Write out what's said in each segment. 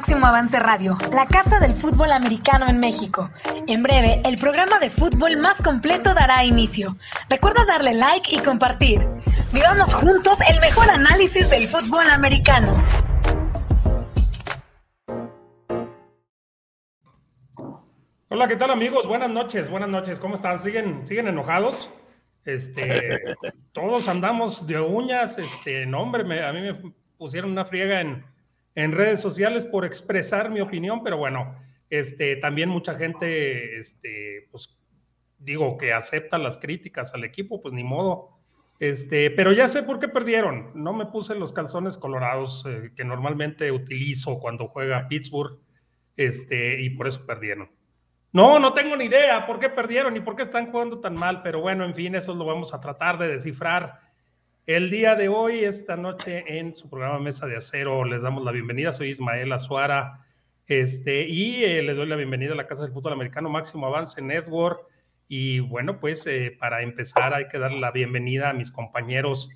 Máximo Avance Radio, la casa del fútbol americano en México. En breve, el programa de fútbol más completo dará inicio. Recuerda darle like y compartir. Vivamos juntos el mejor análisis del fútbol americano. Hola, ¿qué tal amigos? Buenas noches, buenas noches. ¿Cómo están? ¿Siguen, siguen enojados? Este, todos andamos de uñas, este, no hombre, a mí me pusieron una friega en, en redes sociales por expresar mi opinión, pero bueno, este, también mucha gente, este, pues digo, que acepta las críticas al equipo, pues ni modo. Este, pero ya sé por qué perdieron. No me puse los calzones colorados eh, que normalmente utilizo cuando juega Pittsburgh, este, y por eso perdieron. No, no tengo ni idea por qué perdieron y por qué están jugando tan mal, pero bueno, en fin, eso lo vamos a tratar de descifrar el día de hoy, esta noche, en su programa Mesa de Acero, les damos la bienvenida. Soy Ismael Azuara este, y eh, les doy la bienvenida a la Casa del Fútbol Americano Máximo Avance Network. Y bueno, pues eh, para empezar hay que darle la bienvenida a mis compañeros,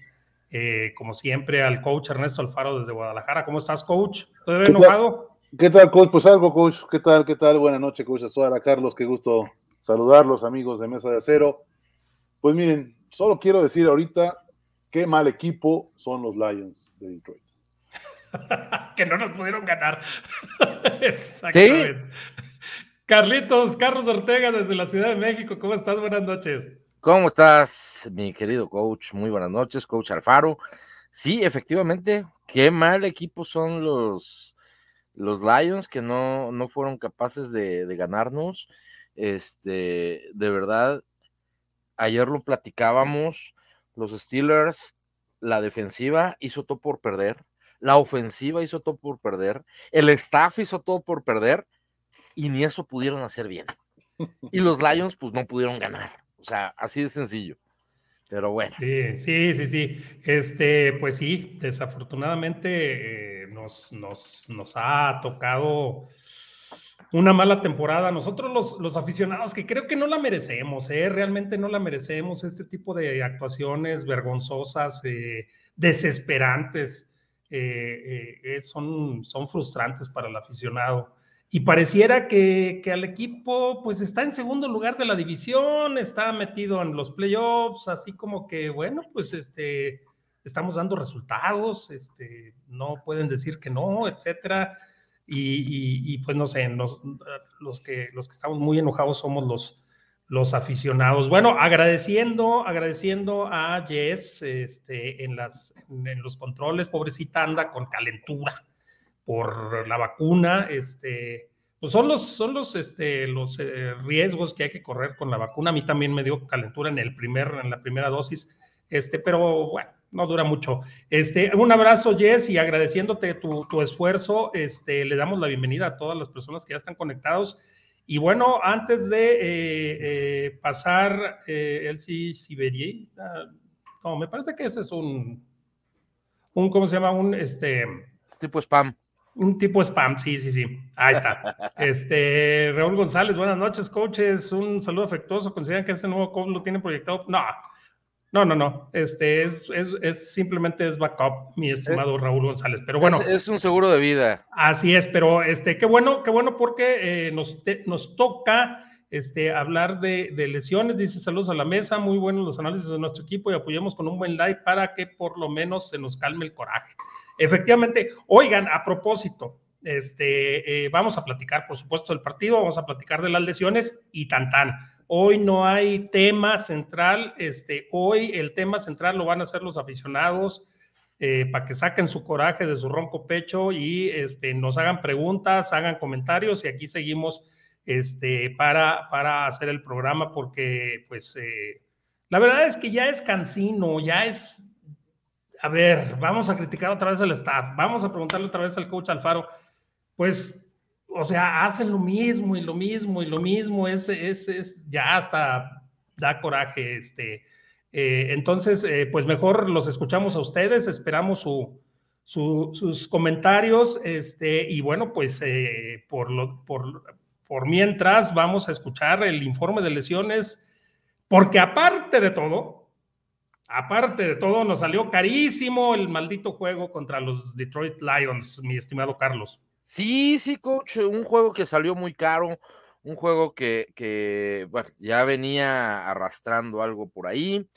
eh, como siempre, al coach Ernesto Alfaro desde Guadalajara. ¿Cómo estás, coach? ¿Todavía enojado? ¿Qué tal, coach? Pues algo, coach. ¿Qué tal? ¿Qué tal? Buenas noches, coach Azuara. Carlos, qué gusto saludarlos, amigos de Mesa de Acero. Pues miren, solo quiero decir ahorita qué mal equipo son los Lions de Detroit. que no nos pudieron ganar. Exactamente. Carlitos, Carlos Ortega desde la Ciudad de México, ¿cómo estás? Buenas noches. ¿Cómo estás, mi querido coach? Muy buenas noches, coach Alfaro. Sí, efectivamente, qué mal equipo son los, los Lions que no, no fueron capaces de, de ganarnos. Este, de verdad, ayer lo platicábamos los Steelers, la defensiva hizo todo por perder, la ofensiva hizo todo por perder, el staff hizo todo por perder y ni eso pudieron hacer bien. Y los Lions pues no pudieron ganar. O sea, así de sencillo. Pero bueno. Sí, sí, sí, sí. Este, pues sí, desafortunadamente eh, nos, nos, nos ha tocado una mala temporada. Nosotros los, los, aficionados que creo que no la merecemos, ¿eh? realmente no la merecemos, este tipo de actuaciones vergonzosas, eh, desesperantes, eh, eh, son, son frustrantes para el aficionado. Y pareciera que, que, al equipo pues está en segundo lugar de la división, está metido en los playoffs, así como que, bueno, pues este, estamos dando resultados, este, no pueden decir que no, etcétera y, pues no sé, los, que, los que estamos muy enojados somos los, los aficionados. Bueno, agradeciendo, agradeciendo a Jess este, en, las, en los controles, pobrecita anda con calentura por la vacuna, este, pues son los, son los, este, los eh, riesgos que hay que correr con la vacuna. A mí también me dio calentura en, el primer, en la primera dosis, este, pero bueno, no dura mucho. Este, un abrazo, Jess, y agradeciéndote tu, esfuerzo, este, le damos la bienvenida a todas las personas que ya están conectados. Y bueno, antes de eh, eh, pasar, eh, Elsie Siberia, ah, no, me parece que ese es un, un, ¿cómo se llama? Un, este... Tipo spam. Un tipo spam, sí, sí, sí. Ahí está. Este, Raúl González, buenas noches, coaches. Un saludo afectuoso. ¿Consideran que ese nuevo coach lo tiene proyectado? No, no, no, no. Este es, es, simplemente es backup, mi estimado Raúl González. Pero bueno. Es, un seguro de vida. Así es, pero este, qué bueno, qué bueno porque eh, nos, nos toca este, hablar de, lesiones. Dice saludos a la mesa, muy buenos los análisis de nuestro equipo y apoyemos con un buen like para que por lo menos se nos calme el coraje. Efectivamente, oigan, a propósito, este, eh, vamos a platicar, por supuesto, del partido, vamos a platicar de las lesiones y tan tan Hoy no hay tema central, este, hoy el tema central lo van a hacer los aficionados eh, para que saquen su coraje de su ronco pecho y este, nos hagan preguntas, hagan comentarios y aquí seguimos este, para, para hacer el programa porque pues eh, la verdad es que ya es cansino, ya es, a ver, vamos a criticar otra vez al staff, vamos a preguntarle otra vez al coach Alfaro, pues o sea, hacen lo mismo y lo mismo y lo mismo, es, es, es ya hasta da coraje. Este. Eh, entonces, eh, pues mejor los escuchamos a ustedes, esperamos su, sus comentarios, este, y bueno, pues eh, por, lo, por, por mientras vamos a escuchar el informe de lesiones, porque aparte de todo, aparte de todo, nos salió carísimo el maldito juego contra los Detroit Lions, mi estimado Carlos. Sí, sí, coach, un juego que salió muy caro, un juego que, que bueno, ya venía arrastrando algo por ahí,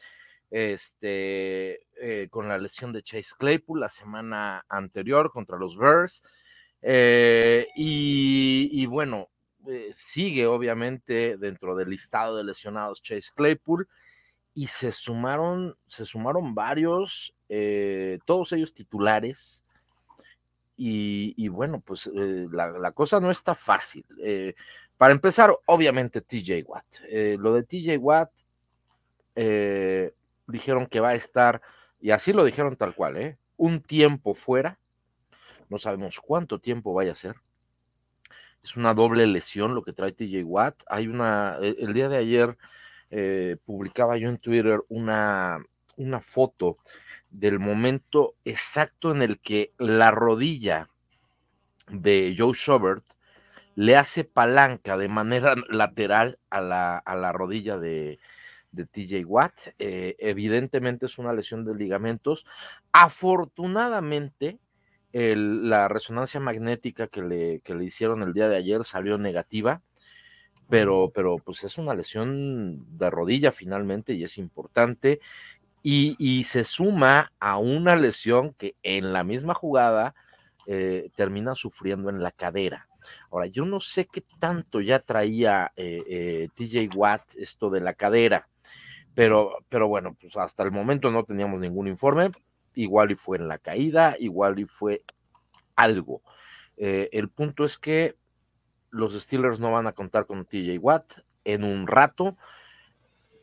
este, eh, con la lesión de Chase Claypool la semana anterior contra los Bears. Eh, y, bueno, eh, sigue obviamente dentro del listado de lesionados Chase Claypool y se sumaron, se sumaron varios, todos ellos titulares. Y, bueno, pues la, cosa no está fácil. para empezar, obviamente TJ Watt. lo de TJ Watt, dijeron que va a estar y así lo dijeron tal cual, ¿eh? Un tiempo fuera, no sabemos cuánto tiempo vaya a ser. Es una doble lesión lo que trae TJ Watt. Hay una, e, el, día de ayer eh, publicaba yo en Twitter una, una foto del momento exacto en el que la rodilla de Joe Schobert le hace palanca de manera lateral a la, a la rodilla de, de TJ Watt. Eh, evidentemente es una lesión de ligamentos. Afortunadamente, la resonancia magnética que le, le, hicieron el día de ayer salió negativa, pero, pero pues es una lesión de rodilla finalmente y es importante. Y, se suma a una lesión que en la misma jugada eh, termina sufriendo en la cadera. Ahora, yo no sé qué tanto ya traía eh, TJ Watt esto de la cadera pero, pero bueno, pues hasta el momento no teníamos ningún informe, igual y fue en la caída, igual y fue algo. Eh, el punto es que los Steelers no van a contar con TJ Watt en un rato.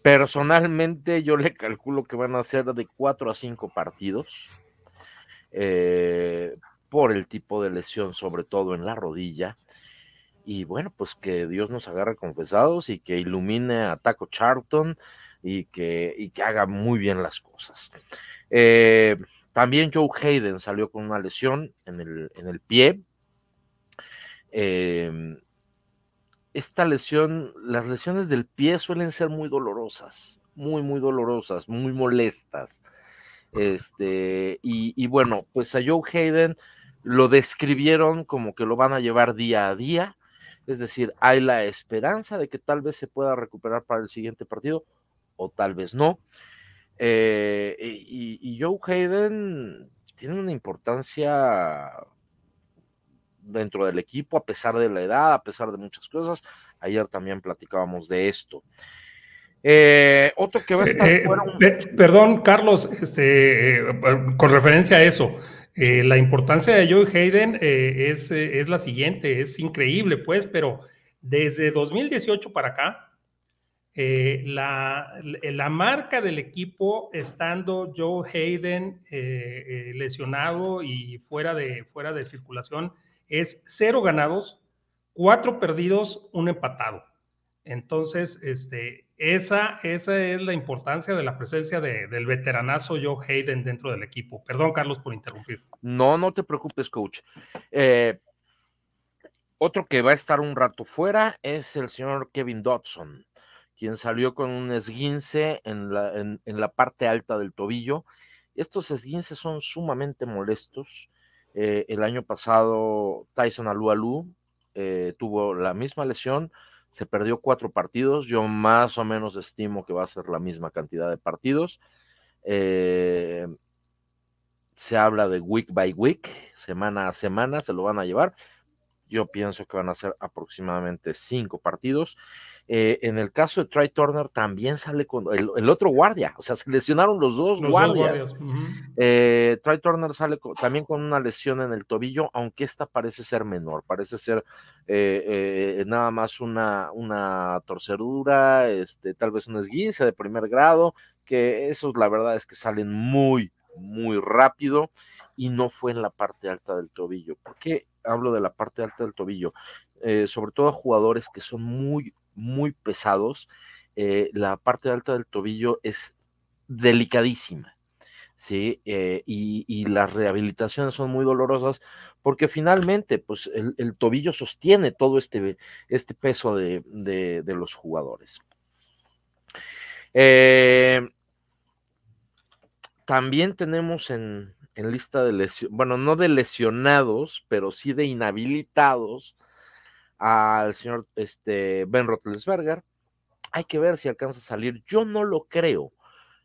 Personalmente yo le calculo que van a ser de cuatro a cinco partidos eh, por el tipo de lesión, sobre todo en la rodilla. Y bueno, pues que Dios nos agarre confesados y que ilumine a Taco Charlton y que, haga muy bien las cosas. Eh, también Joe Hayden salió con una lesión en el, pie. Em, esta lesión, las lesiones del pie suelen ser muy dolorosas, muy, muy dolorosas, muy molestas. Este, y, y, bueno, pues a Joe Hayden lo describieron como que lo van a llevar día a día, es decir, hay la esperanza de que tal vez se pueda recuperar para el siguiente partido, o tal vez no. Eh, y, Joe Hayden tiene una importancia dentro del equipo, a pesar de la edad, a pesar de muchas cosas. Ayer también platicábamos de esto. Eh, otro que va a estar eh, Perdón, Carlos, este, con referencia a eso, la importancia de Joe Hayden es, es la siguiente, es increíble, pues, pero desde 2018 para acá, eh, la, la, marca del equipo, estando Joe Hayden eh, eh, lesionado y fuera de, fuera de circulación, es cero ganados, cuatro perdidos, un empatado. Entonces, este, esa, esa es la importancia de la presencia de, del veteranazo Joe Hayden dentro del equipo. Perdón, Carlos, por interrumpir. No, no te preocupes, coach. otro que va a estar un rato fuera es el señor Kevin Dodson quien salió con un esguince en la, en, la parte alta del tobillo. Estos esguinces son sumamente molestos. Eh, el año pasado Tyson Alualu eh, tuvo la misma lesión, se perdió cuatro partidos. Yo más o menos estimo que va a ser la misma cantidad de partidos. Eh, se habla de week by week, semana a semana, se lo van a llevar. Yo pienso que van a ser aproximadamente cinco partidos. Eh, en el caso de Trey Turner también sale con el, otro guardia, o sea, se lesionaron los dos guardias. Eh, Trey Turner sale también con una lesión en el tobillo, aunque esta parece ser menor, parece ser eh, nada más una, una torcedura, este, tal vez un esguince de primer grado, que esos la verdad es que salen muy, muy rápido y no fue en la parte alta del tobillo. ¿Por qué hablo de la parte alta del tobillo? sobre todo a jugadores que son muy, muy pesados, eh, la parte alta del tobillo es delicadísima. ¿sí? Eh, y, las rehabilitaciones son muy dolorosas porque finalmente pues, el, tobillo sostiene todo este, este peso de, los jugadores. Eh, también tenemos en, en lista de lesionados, bueno, no de lesionados, pero sí de inhabilitados al señor este, Ben Roethlisberger. Hay que ver si alcanza a salir. Yo no lo creo.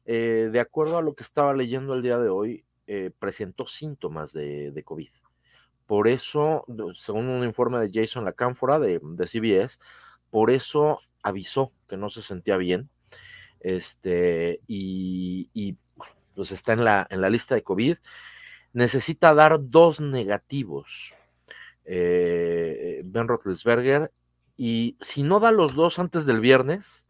Eh, de acuerdo a lo que estaba leyendo el día de hoy, eh, presentó síntomas de, COVID. Por eso, según un informe de Jason Lacánfora de, de CBS, por eso avisó que no se sentía bien. Este, y, y pues está en la, en la lista de COVID. Necesita dar dos negativos eh, Ben Roethlisberger, y si no da los dos antes del viernes,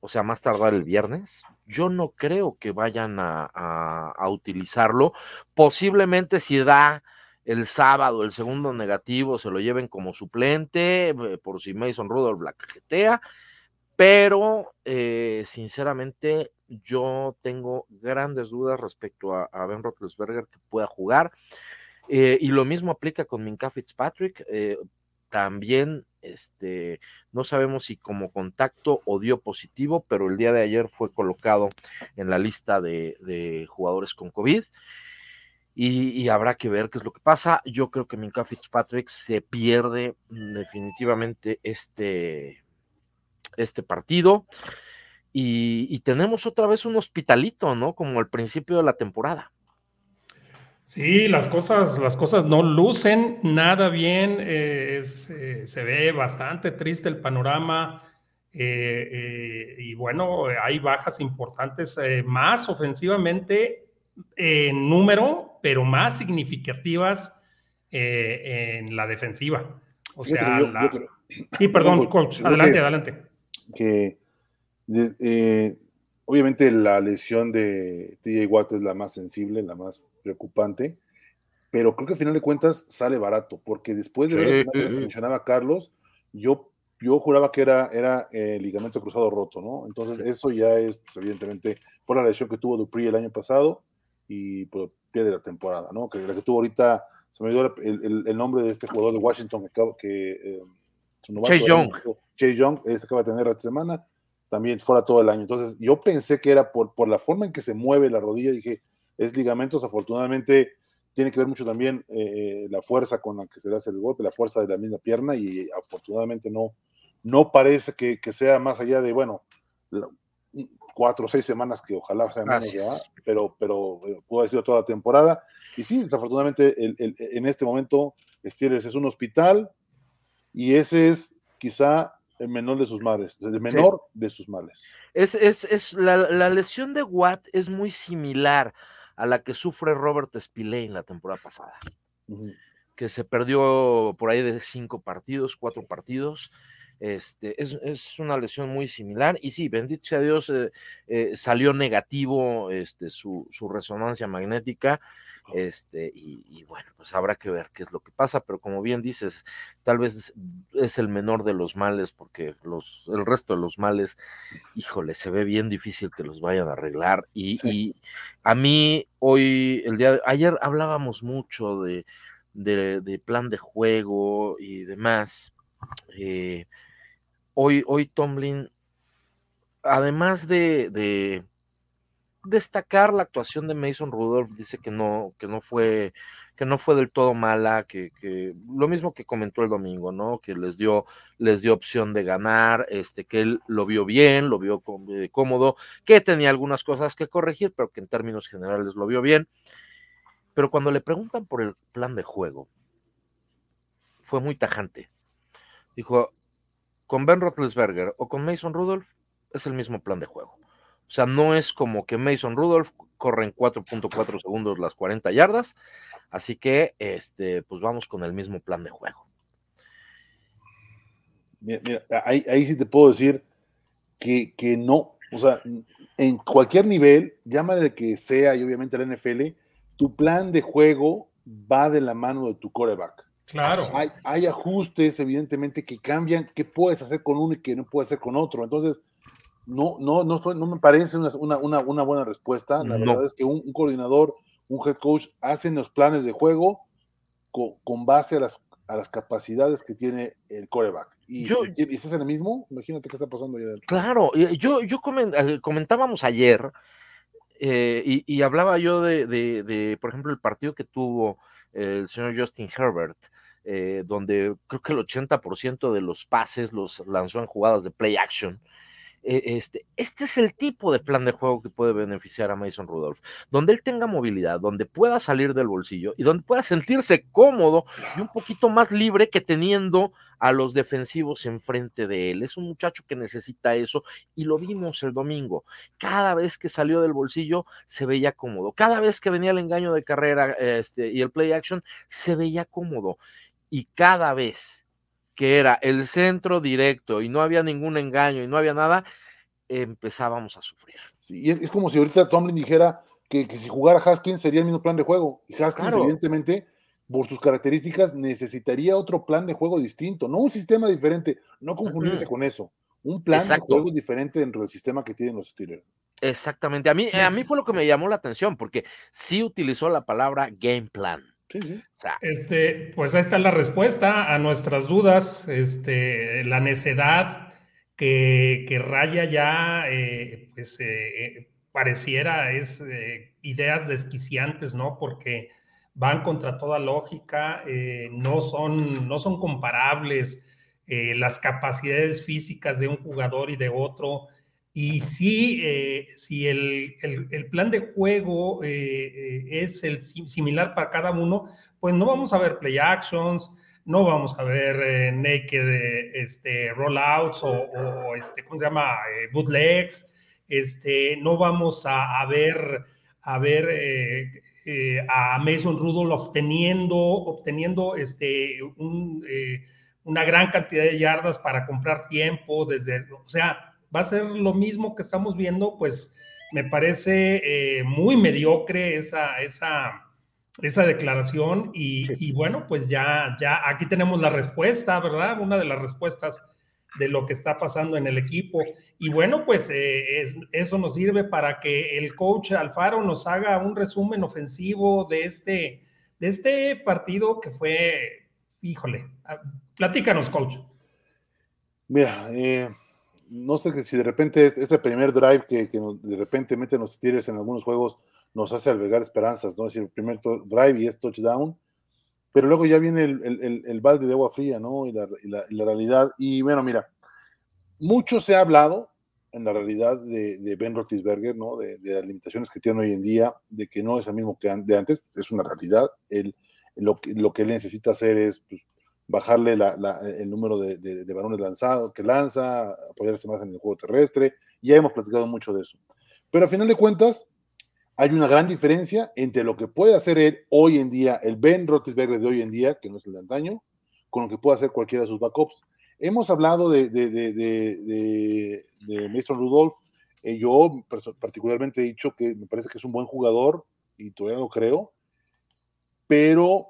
o sea, más tardar el viernes, yo no creo que vayan a, utilizarlo. Posiblemente si da el sábado el segundo negativo, se lo lleven como suplente, eh, por si Mason Rudolph la cajetea, pero eh, sinceramente yo tengo grandes dudas respecto a, a Ben Roethlisberger que pueda jugar. Eh, y lo mismo aplica con Minka Fitzpatrick. Eh, también este, no sabemos si como contacto o dio positivo, pero el día de ayer fue colocado en la lista de, jugadores con COVID. Y, y, habrá que ver qué es lo que pasa. Yo creo que Minka Fitzpatrick se pierde definitivamente este, este partido. Y, y tenemos otra vez un hospitalito, ¿no? Como al principio de la temporada. Sí, las cosas, las cosas no lucen nada bien, eh, es, eh, se ve bastante triste el panorama eh, y bueno, hay bajas importantes, más ofensivamente en número, pero más significativas en la defensiva. O sea, yo, la... yo creo, sí, perdón, coach, adelante, que, adelante. Que obviamente la lesión de TJ Watt es la más sensible, la más preocupante, pero creo que al final de cuentas sale barato, porque después de sí, ver lo que mencionaba Carlos, yo, yo juraba que era, era eh, ligamento cruzado roto, ¿no? Entonces eso ya es, pues, evidentemente, fue la lesión que tuvo Dupri el año pasado y pues, pierde la temporada, ¿no? Que la que tuvo ahorita, se me dio el, el, el nombre de este jugador de Washington que, que eh, Chase Young. Chase Young, este acaba de tener esta semana, también fuera todo el año. Entonces yo pensé que era por, por la forma en que se mueve la rodilla, dije, es ligamentos, afortunadamente tiene que ver mucho también eh, la fuerza con la que se le hace el golpe, la fuerza de la misma pierna y afortunadamente no, no parece que, que sea más allá de, bueno, cuatro o seis semanas que ojalá sea menos ya, pero, pero eh, pudo haber sido toda la temporada. Y sí, desafortunadamente el, el, en este momento Steelers es un hospital y ese es quizá el menor de sus males, el menor sí. de sus males. Es, es, es la, la, lesión de Watt es muy similar a la que sufre Robert Spillane en la temporada pasada, uh -huh. que se perdió por ahí de cinco partidos, cuatro partidos. Este, es, es, una lesión muy similar y sí, bendito sea Dios, eh, eh, salió negativo este, su, su, resonancia magnética este, y, y, bueno, pues habrá que ver qué es lo que pasa, pero como bien dices, tal vez es el menor de los males, porque los, el resto de los males, híjole, se ve bien difícil que los vayan a arreglar. Y, sí. y a mí hoy, el día de ayer hablábamos mucho de, de, de plan de juego y demás. Eh, hoy, hoy Tomlin, además de, de destacar la actuación de Mason Rudolph, dice que no, que no fue, que no fue del todo mala, que, que, lo mismo que comentó el domingo, ¿no? Que les dio, les dio opción de ganar, este, que él lo vio bien, lo vio cómodo, que tenía algunas cosas que corregir, pero que en términos generales lo vio bien. Pero cuando le preguntan por el plan de juego, fue muy tajante. Dijo, con Ben Roethlisberger o con Mason Rudolph, es el mismo plan de juego. O sea, no es como que Mason Rudolph corre en 4.4 segundos las 40 yardas. Así que, este, pues vamos con el mismo plan de juego. Mira, mira ahí, ahí, sí te puedo decir que, que, no. O sea, en cualquier nivel, llámale que sea, y obviamente la NFL, tu plan de juego va de la mano de tu coreback. Claro. Hay, hay ajustes, evidentemente, que cambian, qué puedes hacer con uno y qué no puedes hacer con otro. Entonces, no, no, no, no me parece una, una, una buena respuesta. La no. verdad es que un, un, coordinador, un head coach, hacen los planes de juego con, con base a las, a las, capacidades que tiene el coreback. Y yo, si, y es el mismo, imagínate qué está pasando ahí adentro. Claro, yo, yo coment, eh, comentábamos ayer Eh, y, hablaba yo de, por ejemplo, el partido que tuvo el señor Justin Herbert, eh, donde creo que el 80% de los pases los lanzó en jugadas de play action. E, este, este es el tipo de plan de juego que puede beneficiar a Mason Rudolph, donde él tenga movilidad, donde pueda salir del bolsillo y donde pueda sentirse cómodo y un poquito más libre que teniendo a los defensivos enfrente de él. Es un muchacho que necesita eso y lo vimos el domingo. Cada vez que salió del bolsillo se veía cómodo. Cada vez que venía el engaño de carrera este, y el play action se veía cómodo. Y cada vez que era el centro directo y no había ningún engaño y no había nada, empezábamos a sufrir. Sí, es, como si ahorita Tomlin dijera que, si jugara Haskins sería el mismo plan de juego. Y Haskins, evidentemente, por sus características, necesitaría otro plan de juego distinto, no un sistema diferente, no confundirse con eso. Un plan de juego diferente dentro del sistema que tienen los Steelers. Exactamente. A mí, a mí fue lo que me llamó la atención, porque sí utilizó la palabra game plan. Este, pues ahí está la respuesta a nuestras dudas, este, la necedad que, raya ya, eh, pues eh, eh, pareciera es ideas desquiciantes, ¿no? Porque van contra toda lógica, no, son, no son comparables las capacidades físicas de un jugador y de otro. Y si, eh, si el, plan de juego eh, eh, es el similar para cada uno, pues no vamos a ver play actions, no vamos a ver naked este, rollouts o, este, ¿cómo se llama? bootlegs, este, no vamos a, ver, a ver a Mason Rudolph obteniendo, obteniendo este, una gran cantidad de yardas para comprar tiempo, desde, o sea, va a ser lo mismo que estamos viendo, pues me parece eh, muy mediocre esa, esa, esa declaración y, bueno, pues ya, ya aquí tenemos la respuesta, ¿verdad? Una de las respuestas de lo que está pasando en el equipo. Y bueno, pues eh, eso nos sirve para que el coach Alfaro nos haga un resumen ofensivo de este, de este partido que fue, híjole, platícanos, coach. Mira, eh, no sé si de repente este primer drive que, de repente meten los Steelers en algunos juegos nos hace albergar esperanzas, ¿no? Es decir, el primer drive y es touchdown, pero luego ya viene el, balde de agua fría, ¿no? Y la, realidad. Y bueno, mira, mucho se ha hablado en la realidad de, Ben Roethlisberger, ¿no? De, las limitaciones que tiene hoy en día, de que no es el mismo que de antes, es una realidad. El, lo, lo que él necesita hacer es pues, bajarle el número de, de, balones lanzados que lanza, apoyarse más en el juego terrestre. Ya hemos platicado mucho de eso. Pero a final de cuentas, hay una gran diferencia entre lo que puede hacer él hoy en día, el Ben Roethlisberger de hoy en día, que no es el de antaño, con lo que puede hacer cualquiera de sus backups. Hemos hablado de, de, Mason Rudolph. Eh, yo particularmente he dicho que me parece que es un buen jugador y todavía lo creo, pero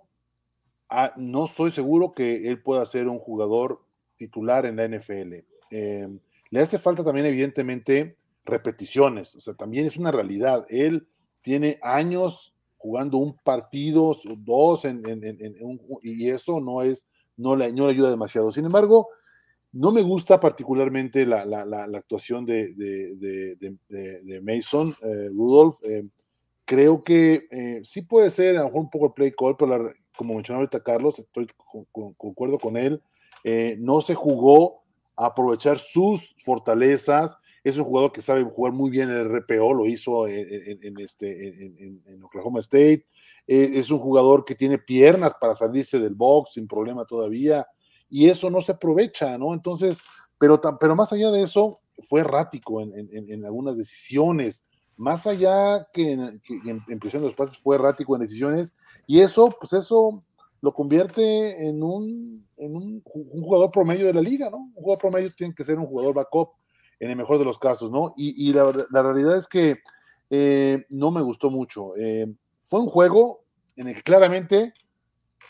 Ah, no estoy seguro que él pueda ser un jugador titular en la NFL. Em, le hace falta también, evidentemente, repeticiones. O sea, también es una realidad. Él tiene años jugando un partido, dos, y eso no es, no le, ayuda demasiado. Sin embargo, no me gusta particularmente la, actuación de, Mason eh, Rudolph. Em, creo que eh, sí puede ser a lo mejor un poco el play call, pero como mencionaba ahorita Carlos, estoy con, concuerdo con él, eh, no se jugó a aprovechar sus fortalezas. Es un jugador que sabe jugar muy bien el RPO, lo hizo en, este, en, Oklahoma State. Eh, es un jugador que tiene piernas para salirse del box sin problema todavía, y eso no se aprovecha, ¿no? Entonces, pero, pero más allá de eso, fue errático en, algunas decisiones. Más allá que en, que en presión de los pases, fue errático en decisiones y eso, pues eso lo convierte en un, en un, jugador promedio de la liga, ¿no? Un jugador promedio tiene que ser un jugador backup en el mejor de los casos, ¿no? Y, la, realidad es que eh, no me gustó mucho. Eh, fue un juego en el que claramente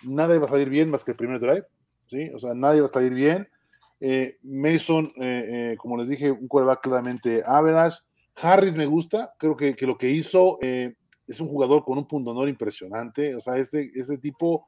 nada iba a salir bien más que el primer drive, ¿sí? O sea, nadie iba a salir bien. Eh, Mason, como les dije, un quarterback claramente average. Harris me gusta, creo que, que lo que hizo es un jugador con un punto honor impresionante, o sea, ese, tipo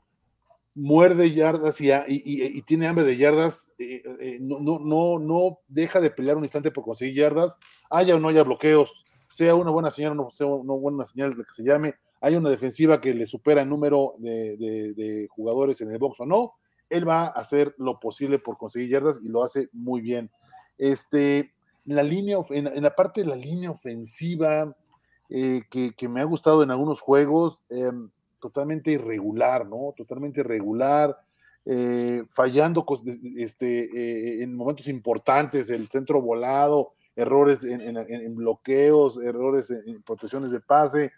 muerde yardas y, y, tiene hambre de yardas, eh, eh, no, no, no, no deja de pelear un instante por conseguir yardas, haya o no haya bloqueos, sea una buena señal o no sea una buena señal que se llame, hay una defensiva que le supera el número de, jugadores en el box o no, él va a hacer lo posible por conseguir yardas y lo hace muy bien. Este, la línea, en, la parte de la línea ofensiva, eh, que, me ha gustado en algunos juegos, em, totalmente irregular, ¿no? Totalmente irregular, eh, fallando este, eh, en momentos importantes, el centro volado, errores en, bloqueos, errores en, protecciones de pase.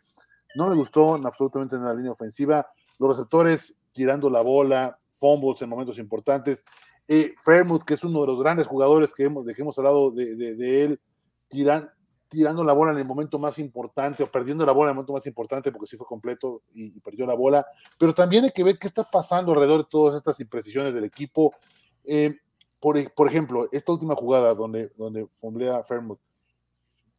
No me gustó absolutamente en la línea ofensiva. Los receptores tirando la bola, fumbles en momentos importantes. Eh, Fairmouth, que es uno de los grandes jugadores que hemos, de que hemos hablado de, él, tiran, tirando la bola en el momento más importante o perdiendo la bola en el momento más importante porque sí fue completo y, perdió la bola. Pero también hay que ver qué está pasando alrededor de todas estas imprecisiones del equipo. Eh, por, por, ejemplo, esta última jugada donde, donde fomblea Fairmouth,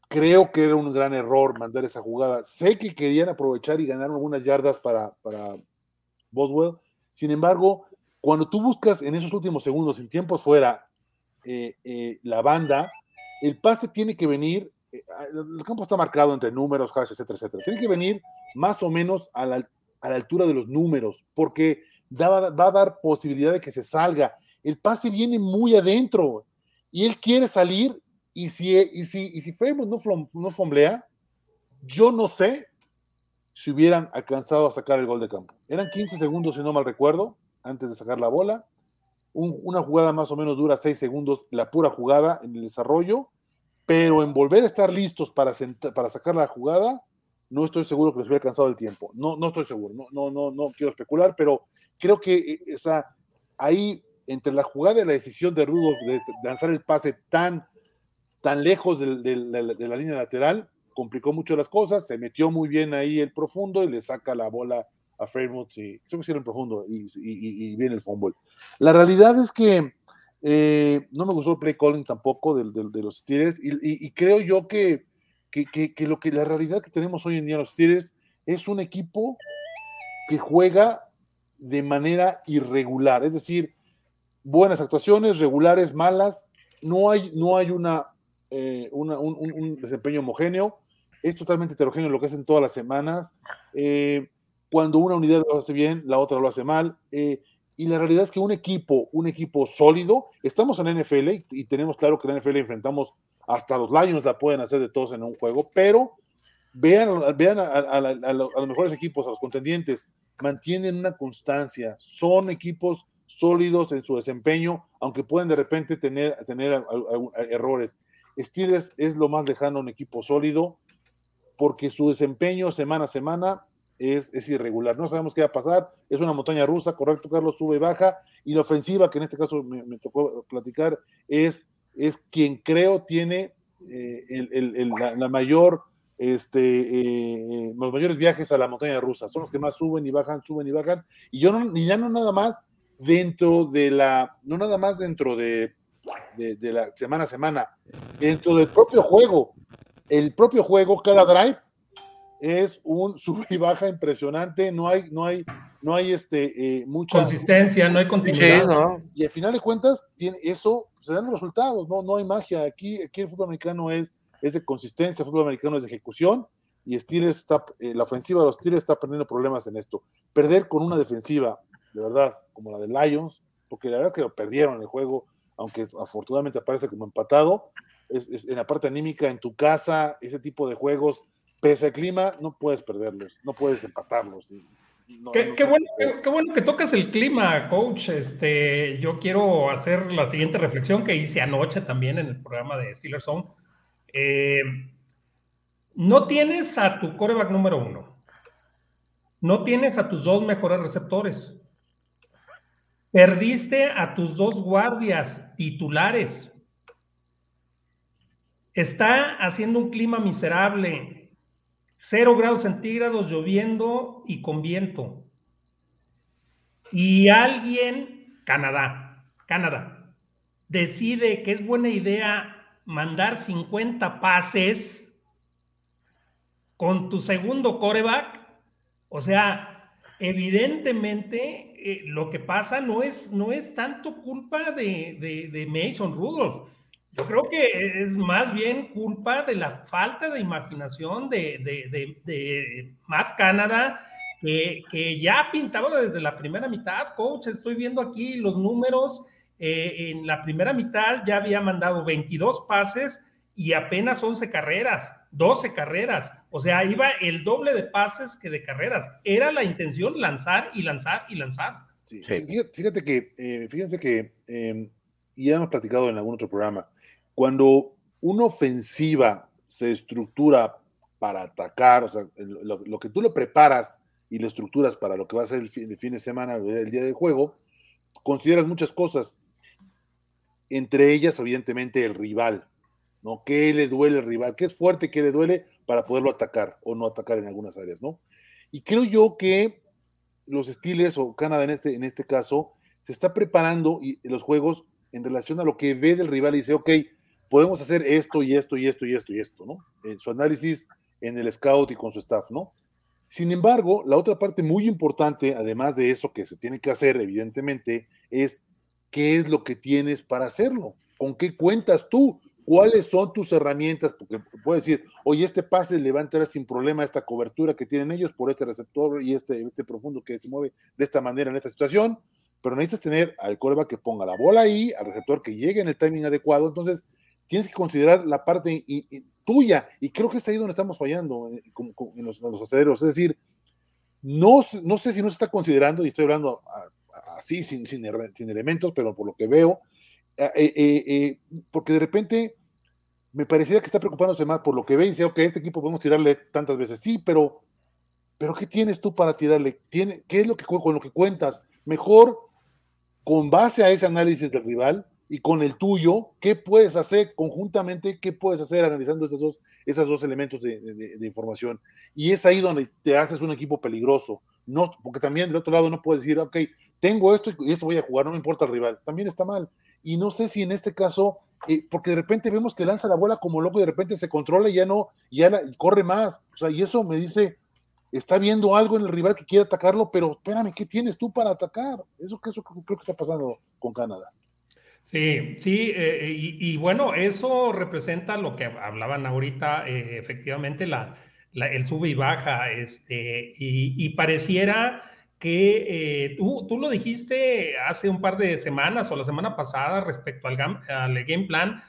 creo que era un gran error mandar esa jugada. Sé que querían aprovechar y ganar algunas yardas para, para Boswell. Sin embargo, cuando tú buscas en esos últimos segundos, en tiempos fuera, eh, eh, la banda, el pase tiene que venir, el campo está marcado entre números, hash, etcétera, etcétera. Tiene que venir más o menos a la, altura de los números, porque va, a dar posibilidad de que se salga. El pase viene muy adentro y él quiere salir y si, y si, y si no, no fomblea, yo no sé si hubieran alcanzado a sacar el gol de campo. Eran 15 segundos, si no mal recuerdo antes de sacar la bola. una jugada más o menos dura seis segundos, la pura jugada en el desarrollo, pero en volver a estar listos para, para sacar la jugada, no estoy seguro que les hubiera alcanzado el tiempo. No, no estoy seguro, no, no, no, no quiero especular, pero creo que eh, esa, ahí entre la jugada y la decisión de Rudolf de, lanzar el pase tan, tan lejos de, de, la línea lateral, complicó mucho las cosas, se metió muy bien ahí el profundo y le saca la bola a Fairmouth y creo que sí era profundo y, viene el fumble. La realidad es que eh, no me gustó el play calling tampoco de, los Steelers y, creo yo que, que, lo que la realidad que tenemos hoy en día los Steelers es un equipo que juega de manera irregular, es decir, buenas actuaciones, regulares, malas, no hay, no hay una, eh, un, desempeño homogéneo, es totalmente heterogéneo lo que hacen todas las semanas. Eh, cuando una unidad lo hace bien, la otra lo hace mal. Y la realidad es que un equipo, un equipo sólido, estamos en NFL y, tenemos claro que en NFL enfrentamos hasta los Lions la pueden hacer de todos en un juego, pero vean, vean a, los mejores equipos, a los contendientes, mantienen una constancia, son equipos sólidos en su desempeño, aunque pueden de repente tener, tener errores. Steelers es lo más lejano a un equipo sólido, porque su desempeño semana a semana es, irregular. No sabemos qué va a pasar. Es una montaña rusa, correcto, Carlos, sube y baja. Y la ofensiva, que en este caso me, tocó platicar, es, es quien creo tiene eh, la, mayor, este, eh, los mayores viajes a la montaña rusa. Son los que más suben y bajan, suben y bajan. Y yo no, ya no nada más dentro de la, no nada más dentro de, de la semana a semana, dentro del propio juego. El propio juego, cada drive es un sub y baja impresionante, no hay, no hay, no hay este, eh, mucha consistencia, no hay continuidad. Y al final de cuentas, tiene, eso se dan los resultados, no, no hay magia. Aquí, aquí el fútbol americano es, es de consistencia, el fútbol americano es de ejecución, y Steelers está, eh, la ofensiva de los Steelers está perdiendo problemas en esto. Perder con una defensiva, de verdad, como la de Lions, porque la verdad es que lo perdieron en el juego, aunque afortunadamente aparece como empatado, es en la parte anímica, en tu casa, ese tipo de juegos pese al clima, no puedes perderlos, no puedes empatarlos. qué, bueno, que tocas el clima, coach. Este, yo quiero hacer la siguiente reflexión que hice anoche también en el programa de Steelers Zone. Eh, no tienes a tu coreback número uno. No tienes a tus dos mejores receptores. Perdiste a tus dos guardias titulares. Está haciendo un clima miserable. Cero grados centígrados, lloviendo y con viento. Y alguien, Canadá, Canadá, decide que es buena idea mandar 50 pases con tu segundo coreback. O sea, evidentemente eh, lo que pasa no es, no es tanto culpa de, de Mason Rudolph Yo creo que es más bien culpa de la falta de imaginación de, de, de, Matt Canada, que, que, ya pintaba desde la primera mitad, coach. Estoy viendo aquí los números. Eh, en la primera mitad ya había mandado 22 pases y apenas 11 carreras, 12 carreras. O sea, iba el doble de pases que de carreras. Era la intención lanzar y lanzar y lanzar. Sí, fíjate, que, eh, fíjense que, eh, y ya hemos platicado en algún otro programa, cuando una ofensiva se estructura para atacar, o sea, lo, que tú le preparas y lo estructuras para lo que va a ser el fin, de semana, el día de juego, consideras muchas cosas, entre ellas, evidentemente, el rival, ¿no? ¿Qué le duele al rival? ¿Qué es fuerte? ¿Qué le duele para poderlo atacar o no atacar en algunas áreas, ¿no? Y creo yo que los Steelers o Canadá en este, en este caso se está preparando y, los juegos en relación a lo que ve del rival y dice, ok, podemos hacer esto y esto y esto y esto y esto, ¿no? En su análisis en el scout y con su staff, ¿no? Sin embargo, la otra parte muy importante, además de eso que se tiene que hacer, evidentemente, es qué es lo que tienes para hacerlo, con qué cuentas tú, cuáles son tus herramientas, porque puedes decir, oye, este pase le va a entrar sin problema esta cobertura que tienen ellos por este receptor y este, este profundo que se mueve de esta manera en esta situación, pero necesitas tener al coreback que ponga la bola ahí, al receptor que llegue en el timing adecuado, entonces tienes que considerar la parte tuya, y creo que es ahí donde estamos fallando eh, en, los, aceleros, es decir, no, sé si no se está considerando, y estoy hablando así, sin, sin, elementos, pero por lo que veo, eh, eh, porque de repente me parecería que está preocupándose más por lo que ve y dice, ok, este equipo podemos tirarle tantas veces, sí, pero, pero ¿qué tienes tú para tirarle? ¿Tiene, ¿Qué es lo que con lo que cuentas? Mejor con base a ese análisis del rival y con el tuyo, ¿qué puedes hacer conjuntamente? ¿Qué puedes hacer analizando esos dos, esos dos elementos de, información? Y es ahí donde te haces un equipo peligroso. No, porque también del otro lado no puedes decir, ok, tengo esto y esto voy a jugar, no me importa el rival. También está mal. Y no sé si en este caso, eh, porque de repente vemos que lanza la bola como loco y de repente se controla y ya no, ya corre más. O sea, y eso me dice, está viendo algo en el rival que quiere atacarlo, pero espérame, ¿qué tienes tú para atacar? Eso, eso creo que está pasando con Canadá. Sí, sí, eh, y, bueno, eso representa lo que hablaban ahorita, eh, efectivamente, la, el sube y baja, este, y, pareciera que eh, tú, tú, lo dijiste hace un par de semanas o la semana pasada respecto al, al game plan,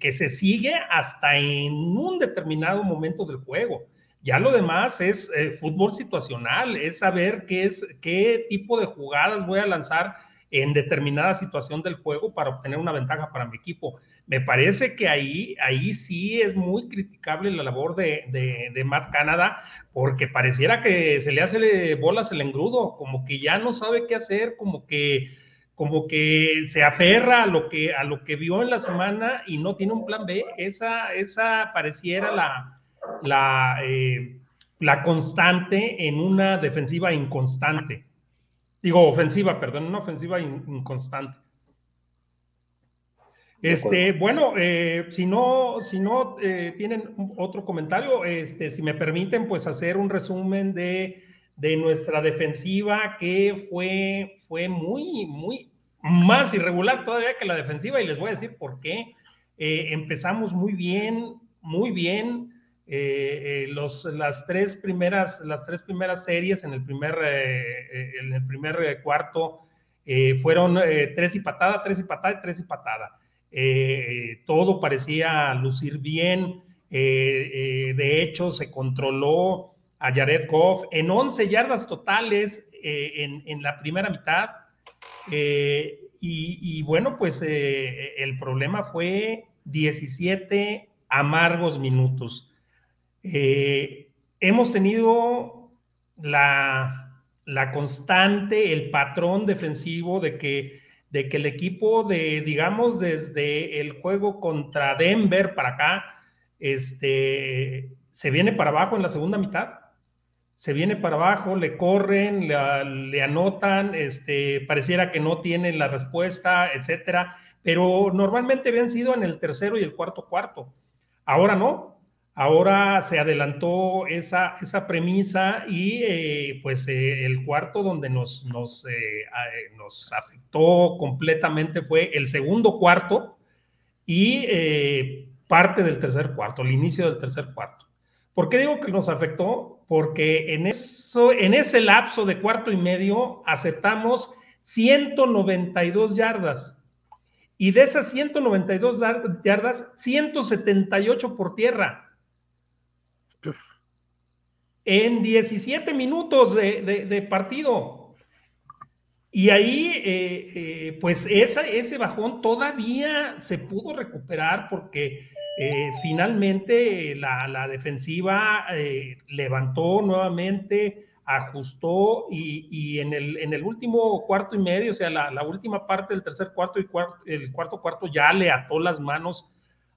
que se sigue hasta en un determinado momento del juego. Ya lo demás es fútbol situacional, es saber qué, es, qué tipo de jugadas voy a lanzar en determinada situación del juego para obtener una ventaja para mi equipo. Me parece que ahí, ahí sí es muy criticable la labor de, de, Matt Canada, porque pareciera que se le hace bolas el engrudo, como que ya no sabe qué hacer, como que, como que se aferra a lo que, a lo que vio en la semana y no tiene un plan B. Esa, esa pareciera la, la, eh, la constante en una defensiva inconstante. Digo, ofensiva, perdón, una ofensiva inconstante. Este, bueno, eh, si no, si no eh, tienen otro comentario, este, si me permiten, pues hacer un resumen de, de, nuestra defensiva que fue, fue muy, muy más irregular todavía que la defensiva y les voy a decir por qué. empezamos muy bien, muy bien, eh, eh, los, las, tres primeras, las tres primeras series en el primer, eh, en el primer cuarto fueron tres y patada, tres y patada y tres y patada. todo parecía lucir bien. de hecho, se controló a Jared Goff en 11 yardas totales en, en, la primera mitad. Y, y, bueno, pues el problema fue 17 amargos minutos. Eh, hemos tenido la, constante, el patrón defensivo de que, de que el equipo de, digamos, desde el juego contra Denver para acá, este, se viene para abajo en la segunda mitad. Se viene para abajo, le corren, le, anotan, este, pareciera que no tienen la respuesta, etcétera, pero normalmente habían sido en el tercero y el cuarto cuarto. Ahora no, Ahora se adelantó esa, esa premisa y eh, pues eh, el cuarto donde nos, eh, nos, afectó completamente fue el segundo cuarto, y parte del tercer cuarto, el inicio del tercer cuarto. ¿Por qué digo que nos afectó? Porque en, eso, en ese lapso de cuarto y medio aceptamos 192 yardas. Y de esas 192 yardas, 178 por tierra. En 17 minutos de, partido. Y ahí, eh, eh, pues ese bajón todavía se pudo recuperar porque eh, finalmente la, defensiva levantó nuevamente, ajustó y, en, el, en, el, último cuarto y medio, o sea, la, última parte del tercer cuarto y el cuarto cuarto ya le ató las manos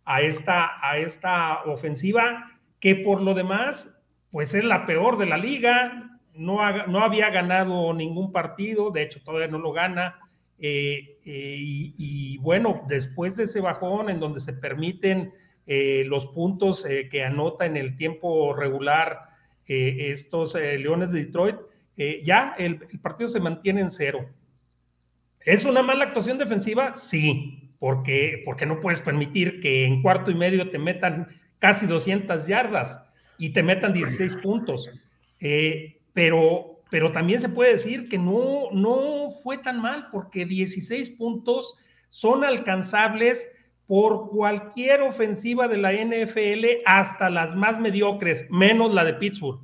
a esta, a esta ofensiva que por lo demás, pues es la peor de la liga, no, no había ganado ningún partido, de hecho todavía no lo gana. Eh, eh, y, bueno, después de ese bajón en donde se permiten eh, los puntos que anota en el tiempo regular estos Leones de Detroit, ya el, partido se mantiene en cero. ¿Es una mala actuación defensiva? Sí, porque, porque no puedes permitir que en cuarto y medio te metan casi 200 yardas y te metan 16 puntos. Eh, pero, pero también se puede decir que no, no fue tan mal porque 16 puntos son alcanzables por cualquier ofensiva de la NFL, hasta las más mediocres, menos la de Pittsburgh.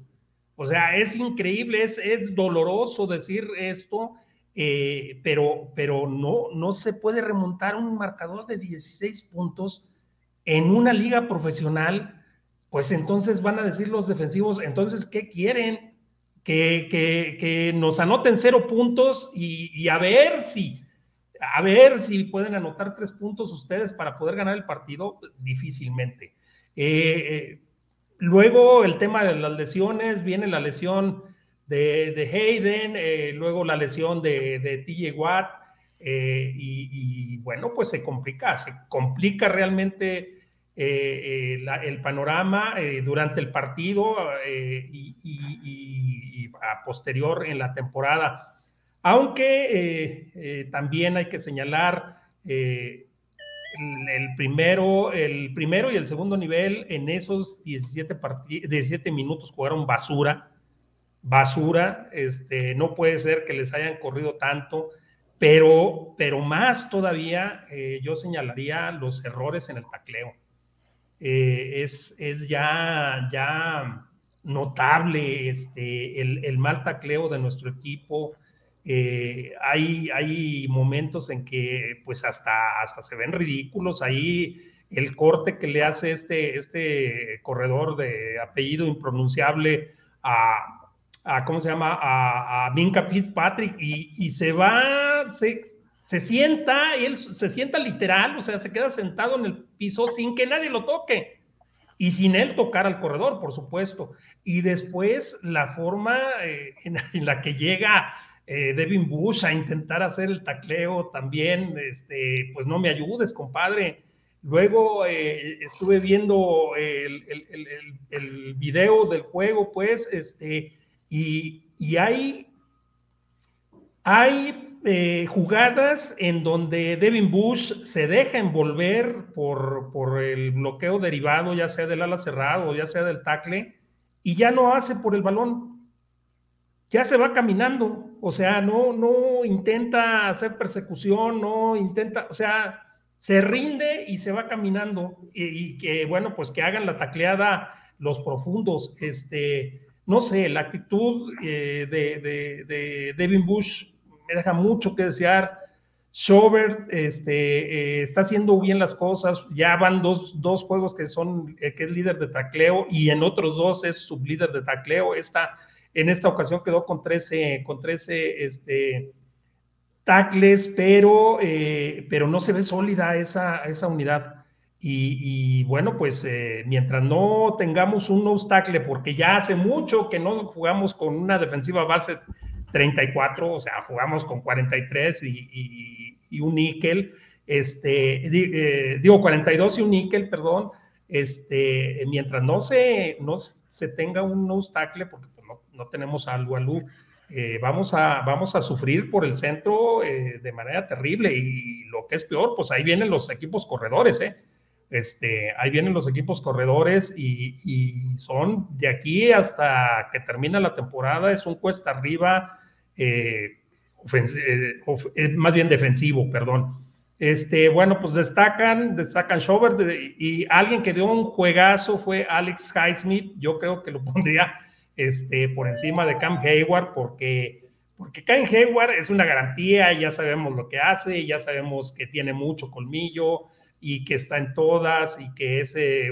O sea, es increíble, es, es doloroso decir esto, eh, pero, pero no, no se puede remontar un marcador de 16 puntos en una liga profesional, pues entonces van a decir los defensivos, entonces, ¿qué quieren? Que, que, nos anoten cero puntos y, a ver si, a ver si pueden anotar tres puntos ustedes para poder ganar el partido, difícilmente. Eh, eh, luego el tema de las lesiones, viene la lesión de, Hayden, eh, luego la lesión de, de TJ Watt, y, bueno, pues se complica, se complica realmente el panorama durante el partido y, a posterior en la temporada. Aunque eh, eh, también hay que señalar eh, el, primero, el primero y el segundo nivel en esos 17, 17 minutos jugaron basura, basura, este, no puede ser que les hayan corrido tanto, pero, pero más todavía yo señalaría los errores en el tacleo. Es, es ya, ya notable este, el, el, mal tacleo de nuestro equipo, eh, hay, hay momentos en que pues hasta, hasta se ven ridículos. Ahí el corte que le hace este, este corredor de apellido impronunciable a, a ¿cómo se llama? A, a Minka Fitzpatrick y, y se va, se sienta, él se sienta literal, o sea, se queda sentado en el piso sin que nadie lo toque y sin él tocar al corredor, por supuesto. Y después la forma eh, en, la que llega eh, Devin Bush a intentar hacer el tacleo también, este, pues no me ayudes, compadre. Luego eh, estuve viendo el, el, video del juego, pues, este, y, hay, hay eh, jugadas en donde Devin Bush se deja envolver por, por el bloqueo derivado, ya sea del ala cerrado, ya sea del tackle, y ya no hace por el balón. Ya se va caminando, o sea, no, no intenta hacer persecución, no intenta, o sea, se rinde y se va caminando. Y, que, bueno, pues que hagan la tacleada los profundos, este, no sé, la actitud eh, de, Devin Bush deja mucho que desear. Schobert este, eh, está haciendo bien las cosas, ya van dos, dos juegos que son, eh, que es líder de tacleo y en otros dos es sublíder de tacleo, esta en esta ocasión quedó con 13, con 13 este, tackles, pero, eh, pero no se ve sólida esa, esa unidad. Y, bueno, pues mientras no tengamos un tackle, porque ya hace mucho que no jugamos con una defensiva base 34, o sea, jugamos con 43 y, y, un níquel, este, eh, digo 42 y un níquel, perdón, este, mientras no se, no se tenga un tackle, porque no tenemos a Alú eh, vamos, a, vamos a sufrir por el centro eh, de manera terrible y lo que es peor, pues ahí vienen los equipos corredores, ¿eh? Este, ahí vienen los equipos corredores y, son de aquí hasta que termina la temporada, es un cuesta arriba, más bien defensivo, perdón. Este, bueno, pues destacan, destacan Schobert y alguien que dio un juegazo fue Alex Highsmith, yo creo que lo pondría este, por encima de Cam Hayward, porque, porque Cam Hayward es una garantía, ya sabemos lo que hace, ya sabemos que tiene mucho colmillo y que está en todas y que es eh,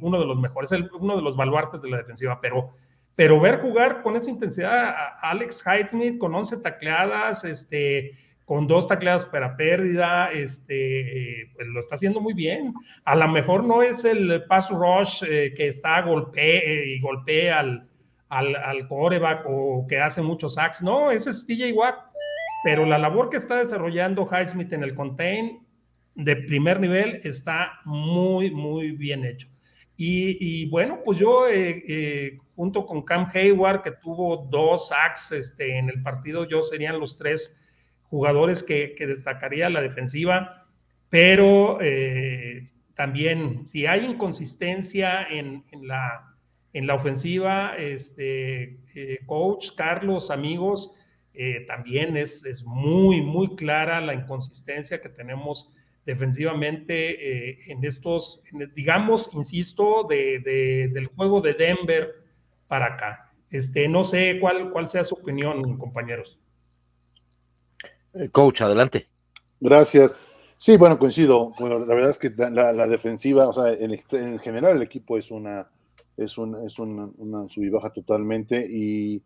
uno de los mejores, uno de los baluartes de la defensiva, pero, pero ver jugar con esa intensidad a Alex Highsmith con 11 tacleadas, este, con dos tacleadas para pérdida, este, eh, pues lo está haciendo muy bien. A lo mejor no es el pass rush eh, que está golpe y golpea al, al, al, coreback o que hace muchos sacks, no, ese es TJ Watt. Pero la labor que está desarrollando Highsmith en el contain de primer nivel está muy, muy bien hecho. Y, bueno, pues yo, eh, junto con Cam Hayward, que tuvo dos sacks este, en el partido, yo serían los tres jugadores que, destacaría la defensiva, pero eh, también si hay inconsistencia en, la, en la ofensiva, este, eh, coach, Carlos, amigos, eh, también es, es, muy, muy clara la inconsistencia que tenemos defensivamente en estos, digamos, insisto, de, del juego de Denver para acá. Este, no sé cuál, cuál sea su opinión, compañeros. Eh, coach, adelante. Gracias. Sí, bueno, coincido. Bueno, la verdad es que la, defensiva, o sea, en, general el equipo es una, es, un, es una, una subibaja totalmente. Y,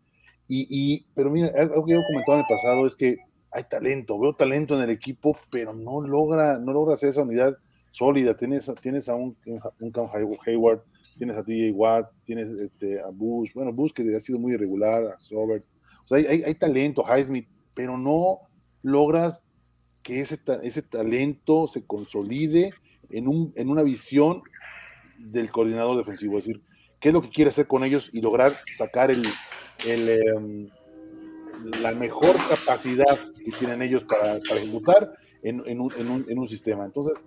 y, pero mira, algo que yo comentado en el pasado es que hay talento, veo talento en el equipo, pero no logra, no logra hacer esa unidad sólida. Tienes, tienes a un, un Cam Hayward, tienes a TJ Watt, tienes este, a Bush, bueno, Bush que ha sido muy irregular, a Robert. O sea, hay, hay, hay talento, Highsmith, pero no, logras que ese, ese talento se consolide en, un, en una visión del coordinador defensivo, es decir, qué es lo que quiere hacer con ellos y lograr sacar el, em, la mejor capacidad que tienen ellos para, ejecutar en, un, sistema. Entonces,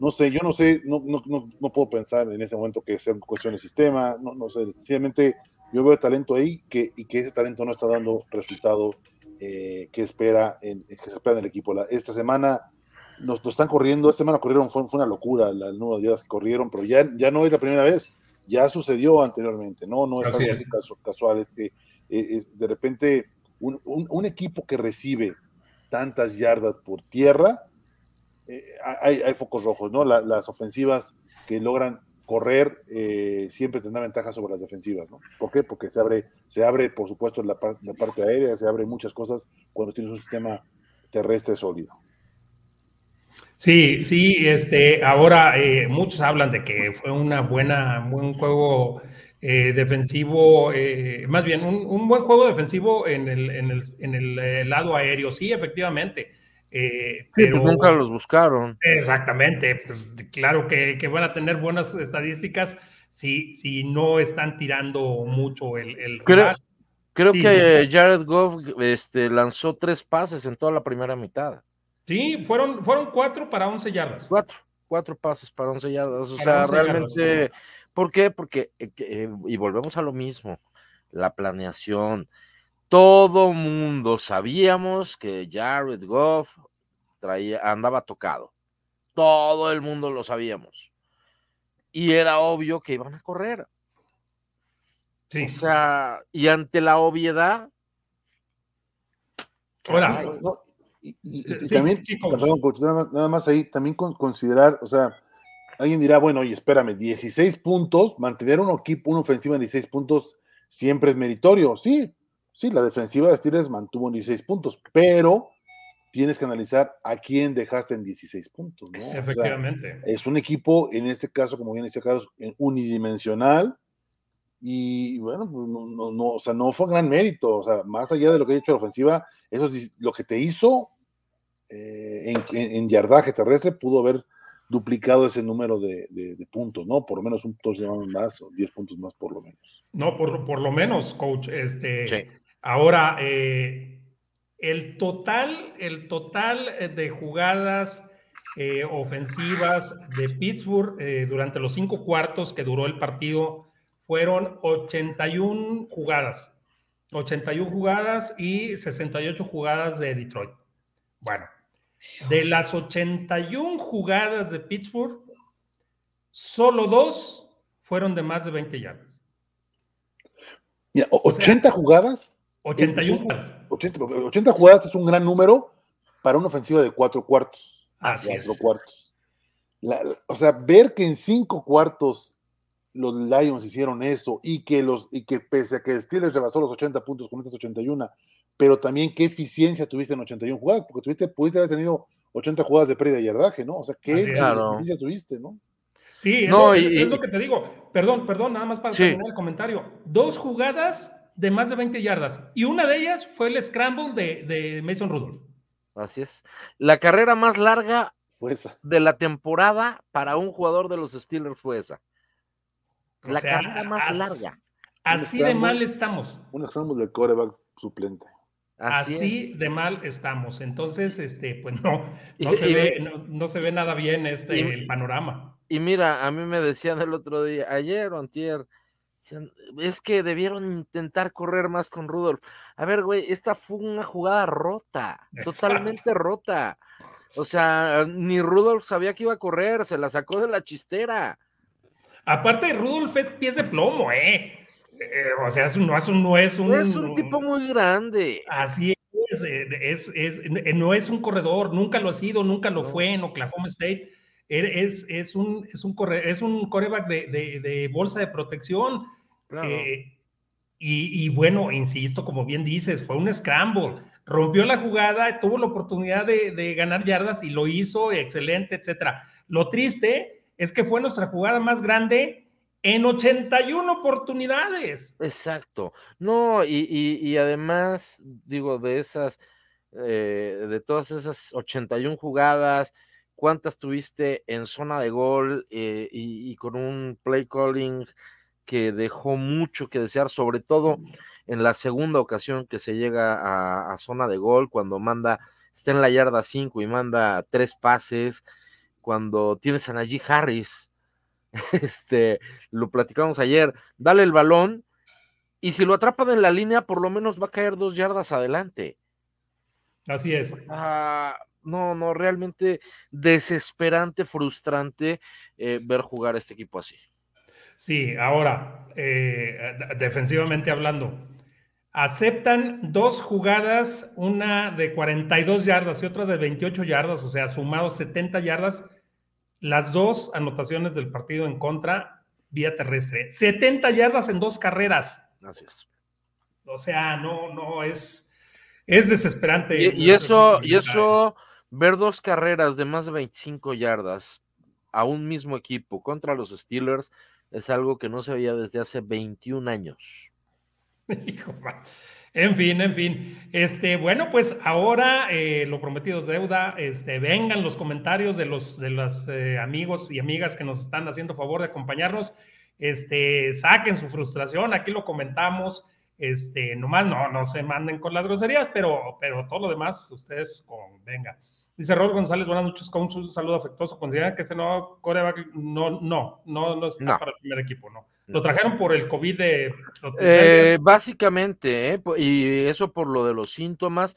no sé, yo no sé, no, no, puedo pensar en ese momento que sea cuestión de sistema, no, no sé, sencillamente yo veo talento ahí que, y que ese talento no está dando resultado eh, que, espera en, que se espera en el equipo. esta semana nos, están corriendo, esta semana corrieron, fue, fue una locura el número de días que corrieron, pero ya, ya no es la primera vez, ya sucedió anteriormente, no, no es algo así casual, es que eh, de repente un, equipo que recibe tantas yardas por tierra, eh, hay, focos rojos, ¿no? las ofensivas que logran correr eh, siempre tendrá ventaja sobre las defensivas, ¿no? ¿Por qué? Porque se abre, se abre, por supuesto, la, la parte aérea, se abre muchas cosas cuando tienes un sistema terrestre sólido. Sí, sí, este, ahora eh, muchos hablan de que fue una buena, buen juego eh, defensivo, más bien un, buen juego defensivo en el, en el, en el lado aéreo, sí, efectivamente eh, pues pero nunca los buscaron. Exactamente, pues claro que, van a tener buenas estadísticas si, si no están tirando mucho el... creo, creo que Jared Goff este, lanzó tres pases en toda la primera mitad. Sí, fueron, fueron cuatro para once yardas. Cuatro, cuatro pases para once yardas. O sea, realmente, ¿por qué? Porque, eh, eh, y volvemos a lo mismo, la planeación. Todo mundo sabíamos que Jared Goff traía, andaba tocado. Todo el mundo lo sabíamos. Y era obvio que iban a correr. O sea, y ante la obviedad. y, también, nada, más, ahí, también considerar, o sea, alguien dirá, bueno, oye, espérame, 16 puntos, mantener un equipo, una ofensiva en 16 puntos siempre es meritorio. Sí, sí, la defensiva de Steelers mantuvo 16 puntos, pero tienes que analizar a quién dejaste en 16 puntos. ¿no? Efectivamente. es un equipo, en este caso, como bien decía Carlos, unidimensional. Y bueno, pues, no, no, o sea, no fue gran mérito. O sea, más allá de lo que ha hecho la ofensiva, eso es lo que te hizo eh, en, yardaje terrestre, pudo haber duplicado ese número de, puntos, ¿no? Por lo menos un touchdown más o 10 puntos más, por lo menos. No, por, por lo menos, coach. Este, Ahora, eh, el total, el total de jugadas eh, ofensivas de Pittsburgh eh, durante los cinco cuartos que duró el partido fueron 81 jugadas. 81 jugadas y 68 jugadas de Detroit. Bueno, de las 81 jugadas de Pittsburgh, solo dos fueron de más de 20 yardas. Mira, 80 jugadas. 81 jugadas. 80, 80, jugadas es un gran número para una ofensiva de cuatro cuartos. Así cuatro es. cuartos. La, o sea, ver que en cinco cuartos los Lions hicieron eso y que los y que pese a que Steelers rebasó los 80 puntos con estas 81, pero también qué eficiencia tuviste en 81 jugadas, porque tuviste, pudiste haber tenido 80 jugadas de pérdida de yardaje, ¿no? O sea, qué claro. eficiencia tuviste, ¿no? Sí, es, No, lo, y- es lo que te digo. Perdón, perdón, nada más para Sí. terminar el comentario. Dos jugadas de más de 20 yardas y una de ellas fue el scramble de, de Mason Rudolph. Así es. La carrera más larga Fue esa. de la temporada para un jugador de los Steelers fue esa. O La sea, carrera más larga. Así de mal estamos. Un scramble del coreback suplente. Así, de mal estamos. Entonces, este, pues no, no, Y- se, y- ve, no, no se ve nada bien este, y- el panorama. Y mira, a mí me decían el otro día, ayer o antier, es que debieron intentar correr más con Rudolph. A ver, güey, esta fue una jugada rota, totalmente rota. O sea, ni Rudolph sabía que iba a correr, se la sacó de la chistera. Aparte, Rudolph es pies de plomo, ¿eh? Eh, o sea, es un- no, es un, no es un... Es un tipo muy grande. Así es, eh, es, es, eh, no es un corredor, nunca lo ha sido, nunca lo fue en Oklahoma State. Er- Es, es, un, es, un, corre, es un coreback de, de, de bolsa de protección. Claro. Eh, y, y bueno, insisto, como bien dices, fue un scramble. Rompió la jugada, tuvo la oportunidad de, de ganar yardas y lo hizo, excelente, etcétera. Lo triste es que fue nuestra jugada más grande en 81 oportunidades. Exacto. No, y, y- además, digo, de esas, eh, de todas esas 81 jugadas, ¿cuántas tuviste en zona de gol eh, y, con un play calling que dejó mucho que desear, sobre todo en la segunda ocasión que se llega a, a zona de gol, cuando manda, está en la yarda 5 y manda tres pases, cuando tienes a Najee Harris, este, lo platicamos ayer, dale el balón y si lo atrapan en la línea, por lo menos va a caer dos yardas adelante. Así es. Ah, no, no, realmente desesperante, frustrante eh, ver jugar a este equipo así. Sí, ahora, eh, defensivamente hablando, aceptan dos jugadas, una de 42 yardas y otra de 28 yardas, o sea, sumados 70 yardas, las dos anotaciones del partido en contra vía terrestre. 70 yardas en dos carreras. Así es. O sea, no, no, es, es desesperante. Y, y eso, y eso, ver dos carreras de más de 25 yardas a un mismo equipo contra los Steelers es algo que no se veía desde hace 21 años. Hijo, en fin, en fin. Este, bueno, pues ahora eh, lo prometido es deuda. Este, vengan los comentarios de los de los eh, amigos y amigas que nos están haciendo favor de acompañarnos. Este, saquen su frustración, aquí lo comentamos. Este, nomás no, no se manden con las groserías, pero, pero todo lo demás, ustedes con, venga. Dice Raúl González, buenas noches, con un saludo afectuoso. ¿Consideran que ese nuevo coreback no, no, no, no está No. para el primer equipo? No. Lo trajeron por el COVID de. Eh, básicamente, ¿eh? Y eso por lo de los síntomas,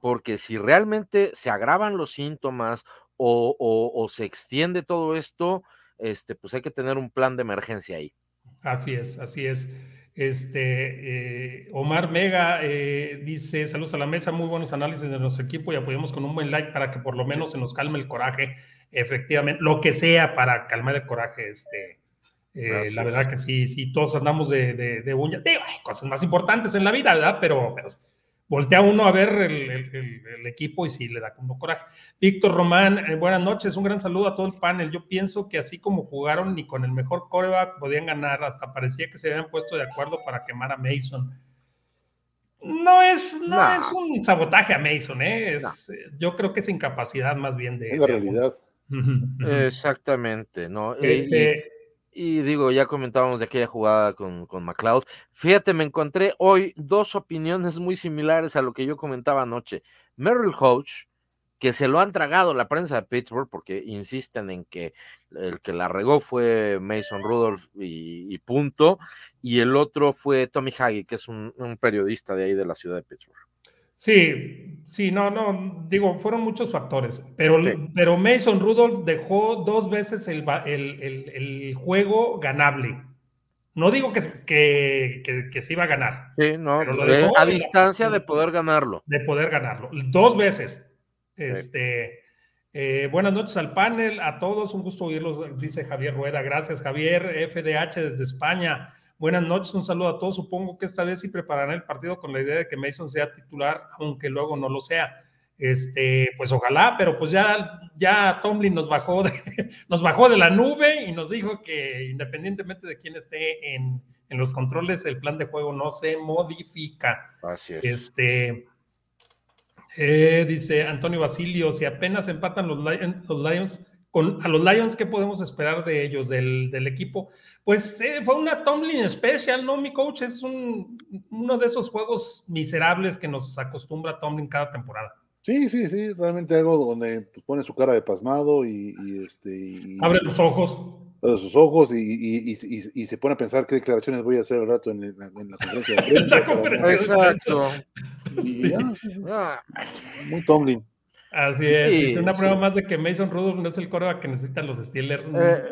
porque si realmente se agravan los síntomas o, o- o se extiende todo esto, este, pues hay que tener un plan de emergencia ahí. Así es, así es. Este, eh, Omar Mega eh, dice, saludos a la mesa, muy buenos análisis de nuestro equipo y apoyamos con un buen like para que por lo menos se nos calme el coraje, efectivamente, lo que sea para calmar el coraje, este, eh, la verdad que sí, sí, todos andamos de, de, de uñas, Digo, hay cosas más importantes en la vida, ¿verdad? Pero, pero voltea uno a ver el, el- el- el equipo y sí le da como coraje. Víctor Román, eh, buenas noches, un gran saludo a todo el panel. Yo pienso que así como jugaron ni con el mejor coreback podían ganar, hasta parecía que se habían puesto de acuerdo para quemar a Mason. No es, no es un sabotaje a Mason, ¿eh? Es, eh, Yo creo que es incapacidad más bien de... Es la de- realidad. Exactamente, ¿no? Eh, y- Este, Y digo, ya comentábamos de aquella jugada con, con McLeod. Fíjate, me encontré hoy dos opiniones muy similares a lo que yo comentaba anoche. Merrill Hodge, que se lo han tragado la prensa de Pittsburgh porque insisten en que el que la regó fue Mason Rudolph y, punto, y el otro fue Tommy Hagee, que es un, periodista de ahí de la ciudad de Pittsburgh. Sí, sí, no, no, digo, fueron muchos factores, pero, pero Mason Rudolph dejó dos veces el, el, juego ganable. No digo que, que, que, se iba a ganar. Sí, no, a distancia de poder ganarlo. De poder ganarlo. Dos veces. Este, eh, buenas noches al panel, a todos, un gusto oírlos, dice Javier Rueda. Gracias, Javier, FDH desde España. Buenas noches, un saludo a todos. Supongo que esta vez sí prepararán el partido con la idea de que Mason sea titular, aunque luego no lo sea. Este, pues ojalá, pero pues ya, ya Tomlin nos bajó de, nos bajó de la nube y nos dijo que independientemente de quién esté en, en los controles, el plan de juego no se modifica. Así es. Este, eh, dice Antonio Basilio, si apenas empatan los Lions, con, a los Lions, ¿qué podemos esperar de ellos, del, equipo? Pues eh, fue una Tomlin especial, ¿no? Mi coach es un, uno de esos juegos miserables que nos acostumbra Tomlin cada temporada. Sí, sí, sí, realmente algo donde pues, pone su cara de pasmado y, este. Abre los ojos sus ojos y, se pone a pensar qué declaraciones voy a hacer al rato en, la, conferencia de prensa. Exacto. Ah. muy Tomlin. Así es. una prueba más de que Mason Rudolph no es el coreback que necesitan los Steelers. Eh,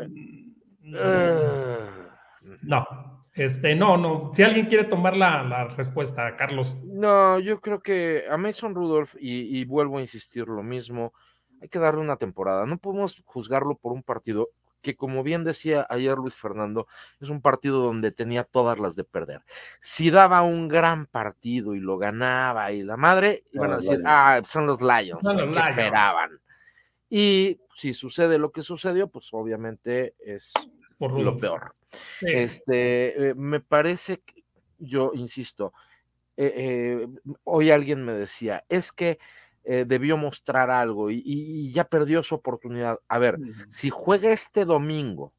no. Este, no, no. Si alguien quiere tomar la, respuesta, Carlos. No, yo creo que a Mason Rudolph, y vuelvo a insistir lo mismo, hay que darle una temporada. No podemos juzgarlo por un partido que como bien decía ayer Luis Fernando, es un partido donde tenía todas las de perder. Si daba un gran partido y lo ganaba y la madre, iban a decir, ah, son los Lions, que esperaban. Y si sucede lo que sucedió, pues obviamente es Por lo peor. Este, eh, me parece, que, yo insisto, eh, eh, hoy alguien me decía, es que eh, debió mostrar algo y, ya perdió su oportunidad. A ver, si juega este domingo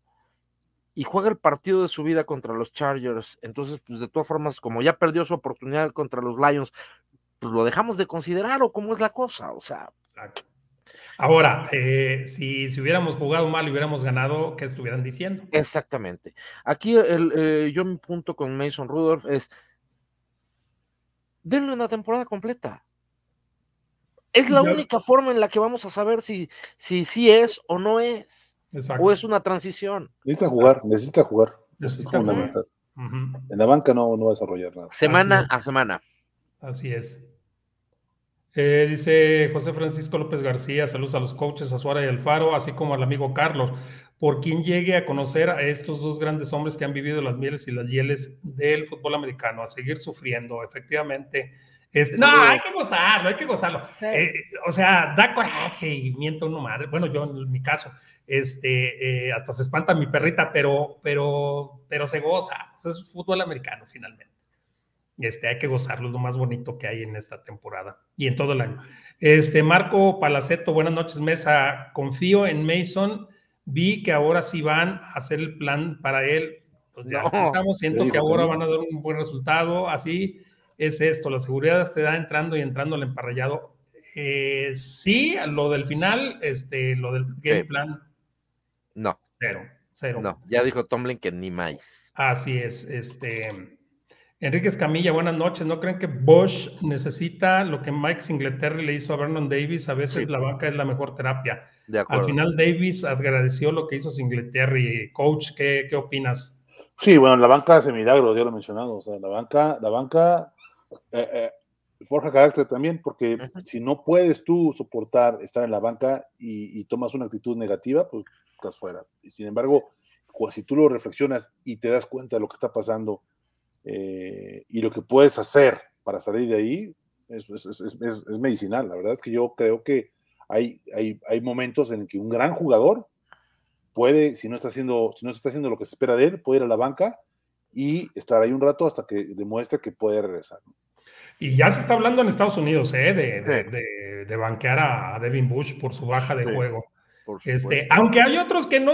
y juega el partido de su vida contra los Chargers, entonces, pues de todas formas, como ya perdió su oportunidad contra los Lions, pues lo dejamos de considerar o cómo es la cosa, o sea. Ahora, eh, si, si, hubiéramos jugado mal y hubiéramos ganado, ¿qué estuvieran diciendo? Exactamente. Aquí el, eh, yo mi punto con Mason Rudolph es, denle una temporada completa. Es la única forma en la que vamos a saber si sí si, es o no es. O es una transición. Necesita jugar, necesita jugar. es fundamental. En la banca no, no va a desarrollar nada. Semana a semana. Así es. Eh, dice José Francisco López García, saludos a los coaches Azuara y Alfaro, así como al amigo Carlos. Por quien llegue a conocer a estos dos grandes hombres que han vivido las mieles y las hieles del fútbol americano, a seguir sufriendo, efectivamente este, no, hay que gozarlo, hay que gozarlo. Eh, o sea, da coraje y miento uno madre. Bueno, yo en mi caso, este, eh, hasta se espanta mi perrita, pero, pero, pero se goza. es fútbol americano finalmente. Este, hay que gozarlo, es lo más bonito que hay en esta temporada y en todo el año. Este, Marco Palaceto, buenas noches, mesa. Confío en Mason. Vi que ahora sí van a hacer el plan para él. Pues ya estamos, siento que ahora van a dar un buen resultado. Así, es esto, la seguridad se da entrando y entrando al emparrillado. Eh, sí, lo del final, este, lo del game plan. No. Cero, cero. No, ya dijo Tomlin que ni más. Así es, este. Enrique Escamilla, buenas noches. ¿No creen que Bosch necesita lo que Mike Singletary le hizo a Vernon Davis? A veces la banca es la mejor terapia. Al final Davis agradeció lo que hizo Singletary. Coach, ¿qué, qué opinas? Sí, bueno, la banca hace milagros, ya lo he mencionado. O sea, la banca, la banca eh, eh, forja carácter también, porque si no puedes tú soportar estar en la banca y, tomas una actitud negativa, pues estás fuera. Y sin embargo, si tú lo reflexionas y te das cuenta de lo que está pasando eh, y lo que puedes hacer para salir de ahí, es, es, medicinal. La verdad es que yo creo que hay, hay, hay momentos en que un gran jugador puede, si no está haciendo, si no está haciendo lo que se espera de él, puede ir a la banca y estar ahí un rato hasta que demuestre que puede regresar. Y ya se está hablando en Estados Unidos, ¿eh? de, de, banquear a Devin Bush por su baja de juego. Este, aunque hay otros que no,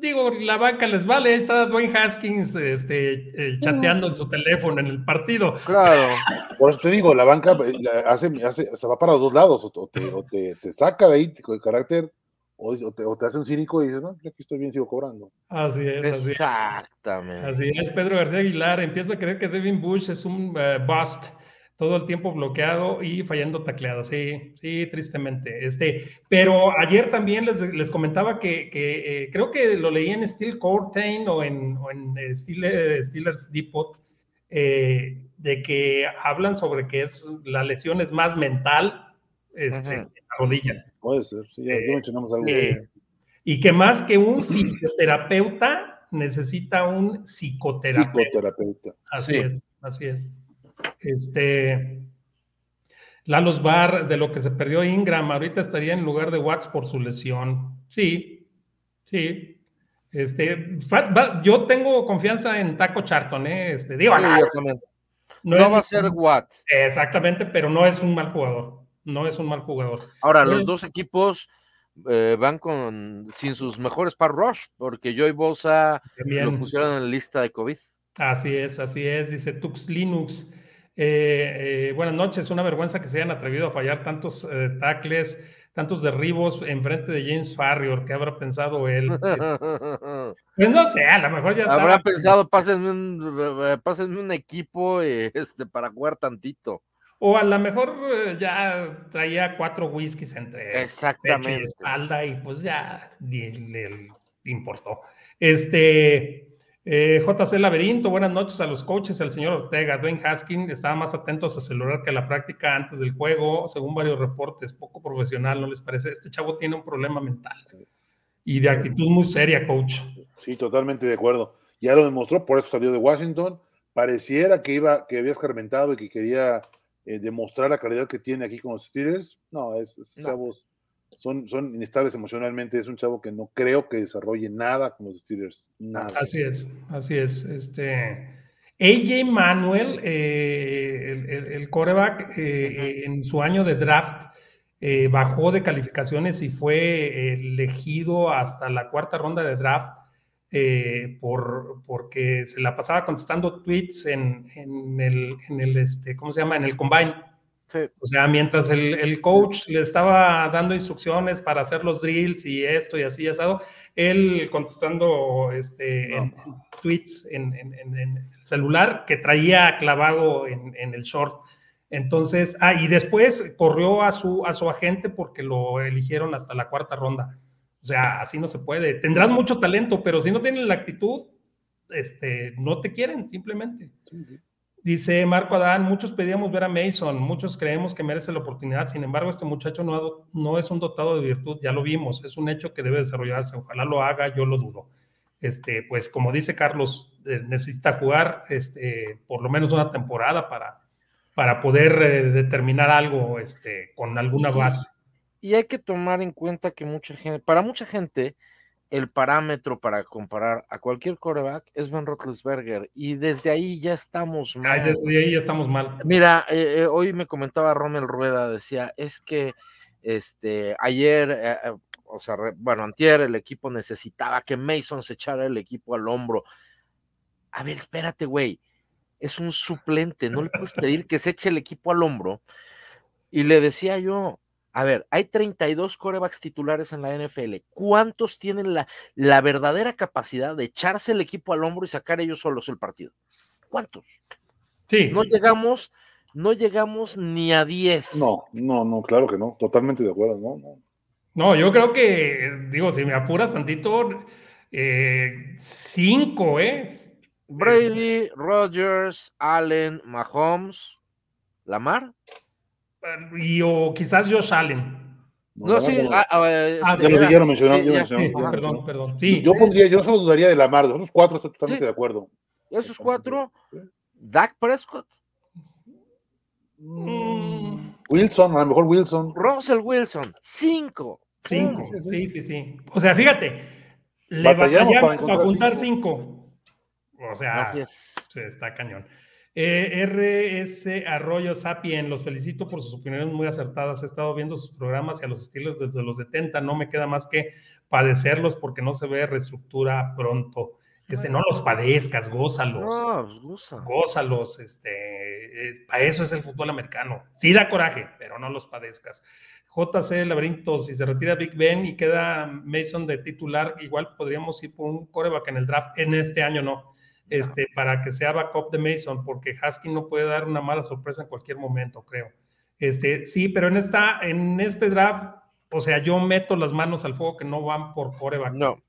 digo, la banca les vale, está Dwayne Haskins este, eh, chateando en su teléfono en el partido. Claro. Por eso te digo, la banca eh, hace, hace, se va para los dos lados, o te, o te, te saca de ahí con carácter, o, o, te, o, te, hace un cínico y dices, no, yo aquí estoy bien, sigo cobrando. Así es. Así Exactamente. Así es, Pedro García Aguilar empieza a creer que Devin Bush es un uh, bust todo el tiempo bloqueado y fallando tacleadas. Sí, sí, tristemente. Este, pero ayer también les, les comentaba que, que eh, creo que lo leí en Steel Courtain o en, o en eh, Steel, Steelers Depot, eh, de que hablan sobre que es la lesión es más mental este, en la rodilla. Puede ser, sí, ya, ya mencionamos algo. y que más que un fisioterapeuta necesita un psicoterapeuta. Psicoterapeuta. Así sí. es, así es. Este, Lalos Bar, de lo que se perdió Ingram, ahorita estaría en lugar de Watts por su lesión. Sí, sí. Este, yo tengo confianza en Taco Charton, ¿eh? Este, digo, sí, no, va a ser Watts. Exactamente, pero no es un mal jugador. No es un mal jugador. Ahora, los dos equipos eh, van con sin sus mejores par rush, porque Joy Bosa También. lo pusieron en la lista de COVID. Así es, así es, dice Tux Linux. Eh, eh, buenas noches, una vergüenza que se hayan atrevido a fallar tantos eh, tackles, tantos derribos en frente de James Farrior, ¿qué habrá pensado él? pues no sé, a lo mejor ya habrá estaba... pensado, pásenme un, pásenme un equipo este, para jugar tantito. O a lo mejor ya traía cuatro whiskies entre Exactamente. pecho y espalda y pues ya le importó. Este, eh, JC Laberinto, buenas noches a los coaches, al señor Ortega. Dwayne Haskin estaba más atentos a celular que a la práctica antes del juego, según varios reportes, poco profesional, ¿no les parece? Este chavo tiene un problema mental y de actitud muy seria, coach. Sí, totalmente de acuerdo. Ya lo demostró, por eso salió de Washington. Pareciera que iba, que había escarmentado y que quería eh, demostrar la calidad que tiene aquí con los Steelers. No, es, es no. chavos son, son inestables emocionalmente. Es un chavo que no creo que desarrolle nada con los Steelers. Nada. Así es, así es. Este, AJ Manuel, eh, el, el, el, coreback, eh, en su año de draft, eh, bajó de calificaciones y fue elegido hasta la cuarta ronda de draft por, porque se la pasaba contestando tweets en, en, el, en el, este, ¿cómo se llama? En el combine. Sí. O sea, mientras el, el, coach le estaba dando instrucciones para hacer los drills y esto y así asado, él contestando este, no. en, en, tweets en, en, el celular que traía clavado en, el short. Entonces, ah, y después corrió a su, a su agente porque lo eligieron hasta la cuarta ronda. O sea, así no se puede. Tendrás mucho talento, pero si no tienen la actitud, este, no te quieren, simplemente. Sí, sí. Dice Marco Adán, muchos pedíamos ver a Mason, muchos creemos que merece la oportunidad, sin embargo este muchacho no, no, es un dotado de virtud, ya lo vimos, es un hecho que debe desarrollarse, ojalá lo haga, yo lo dudo. Este, pues como dice Carlos, eh, necesita jugar este, por lo menos una temporada para, para poder eh, determinar algo este, con alguna base. Y, y hay que tomar en cuenta que mucha gente, para mucha gente, el parámetro para comparar a cualquier coreback es Ben Roethlisberger y desde ahí ya estamos mal. Ay, desde ahí ya estamos mal. Mira, eh, eh, hoy me comentaba Rommel Rueda, decía, es que este ayer, eh, o sea, bueno, antier el equipo necesitaba que Mason se echara el equipo al hombro. A ver, espérate, güey, es un suplente, no le puedes pedir que se eche el equipo al hombro. Y le decía yo, a ver, hay 32 corebacks titulares en la NFL. ¿Cuántos tienen la, la, verdadera capacidad de echarse el equipo al hombro y sacar ellos solos el partido? ¿Cuántos? Sí. No llegamos, no llegamos ni a 10. No, no, no, claro que no. Totalmente de acuerdo, ¿no? No, no yo creo que, digo, si me apuras tantito, eh, cinco, ¿eh? Brady, Rogers, Allen, Mahomes, Lamar y o quizás Josh Allen. No, no sí, ah, ah, este, ah, ya lo dijeron, mencionaron. Sí, sí, perdón, perdón. Sí, yo pondría, yo solo dudaría de Lamar, de esos cuatro estoy totalmente de acuerdo. Esos cuatro, Dak Prescott. Mm. Wilson, a lo mejor Wilson. Russell Wilson, cinco. Cinco, sí, sí, sí. O sea, fíjate, le batallamos, batallamos para, apuntar cinco. cinco. O sea, Así es. está cañón. Eh, RS Arroyo Sapien, los felicito por sus opiniones muy acertadas. He estado viendo sus programas y a los estilos desde los 70. No me queda más que padecerlos porque no se ve reestructura pronto. Este, no los padezcas, gózalos. No, pues, goza. Gózalos, este, eh, para eso es el fútbol americano. Sí da coraje, pero no los padezcas. JC Laberinto, si se retira Big Ben y queda Mason de titular, igual podríamos ir por un coreback en el draft. En este año no, este, para que sea backup de Mason, porque Husky no puede dar una mala sorpresa en cualquier momento, creo. Este, sí, pero en, esta, en este draft, o sea, yo meto las manos al fuego que no van por coreback. No.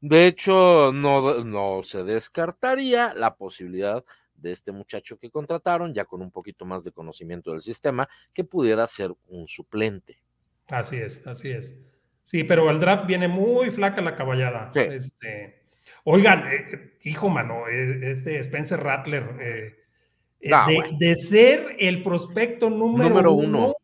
De hecho, no, no se descartaría la posibilidad de este muchacho que contrataron, ya con un poquito más de conocimiento del sistema, que pudiera ser un suplente. Así es, así es. Sí, pero el draft viene muy flaca la caballada. Sí. Este, oigan, eh, hijo mano, eh, este Spencer Rattler, eh, eh, No, de, bueno. de ser el prospecto número, Número uno, uno.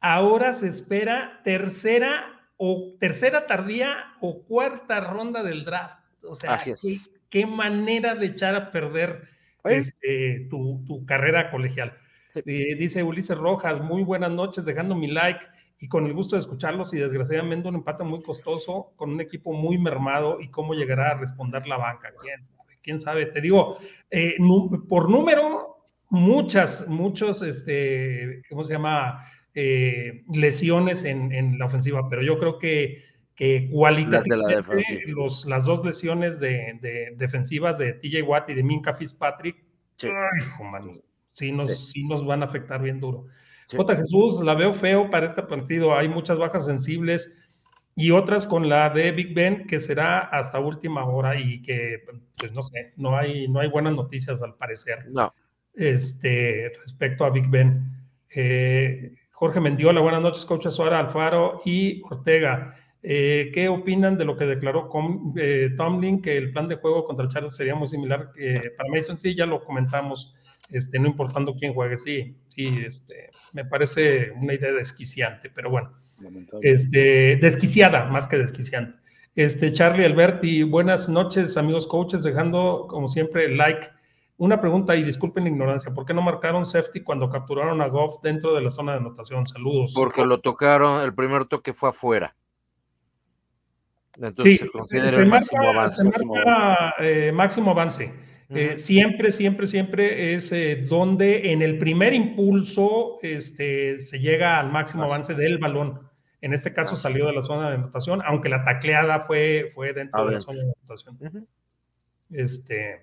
ahora se espera tercera o tercera tardía o cuarta ronda del draft. O sea, Así es. qué, qué manera de echar a perder este, tu, tu carrera colegial. Sí. Eh, dice Ulises Rojas, muy buenas noches, dejando mi like y con el gusto de escucharlos y desgraciadamente un empate muy costoso con un equipo muy mermado y cómo llegará a responder la banca. ¿Quién sabe? ¿Quién sabe? Te digo, eh, por número, muchas, muchos, este, ¿cómo se llama? Eh, lesiones en, en la ofensiva, pero yo creo que, que cualitativamente los, las dos lesiones de, de- defensivas de TJ Watt y de Minka Fitzpatrick, Sí. ay, sí nos, Sí. sí nos van a afectar bien duro. Sí. J. Jesús, la veo feo para este partido. Hay muchas bajas sensibles y otras con la de Big Ben que será hasta última hora y que, pues no sé, no hay, no hay buenas noticias al parecer No, este, respecto a Big Ben. Eh, Jorge Mendiola, buenas noches, coach Azuara, Alfaro y Ortega. Eh, ¿Qué opinan de lo que declaró Com- eh, Tomlin, que el plan de juego contra Charles sería muy similar eh, para Mason? Sí, ya lo comentamos, este, no importando quién juegue, sí, sí, este, me parece una idea desquiciante, pero bueno, este, desquiciada más que desquiciante. Este, Charlie Alberti, buenas noches, amigos coaches, dejando como siempre el like. Una pregunta y disculpen la ignorancia, ¿por qué no marcaron safety cuando capturaron a Goff dentro de la zona de anotación? Saludos. porque lo tocaron, el primer toque fue afuera. Entonces se considera el máximo avance. se máximo marca, eh, máximo avance. Eh, siempre, siempre, siempre es eh, donde en el primer impulso este, se llega al máximo avance del balón. En este caso salió de la zona de anotación, aunque la tacleada fue, fue dentro de la zona de anotación. Este,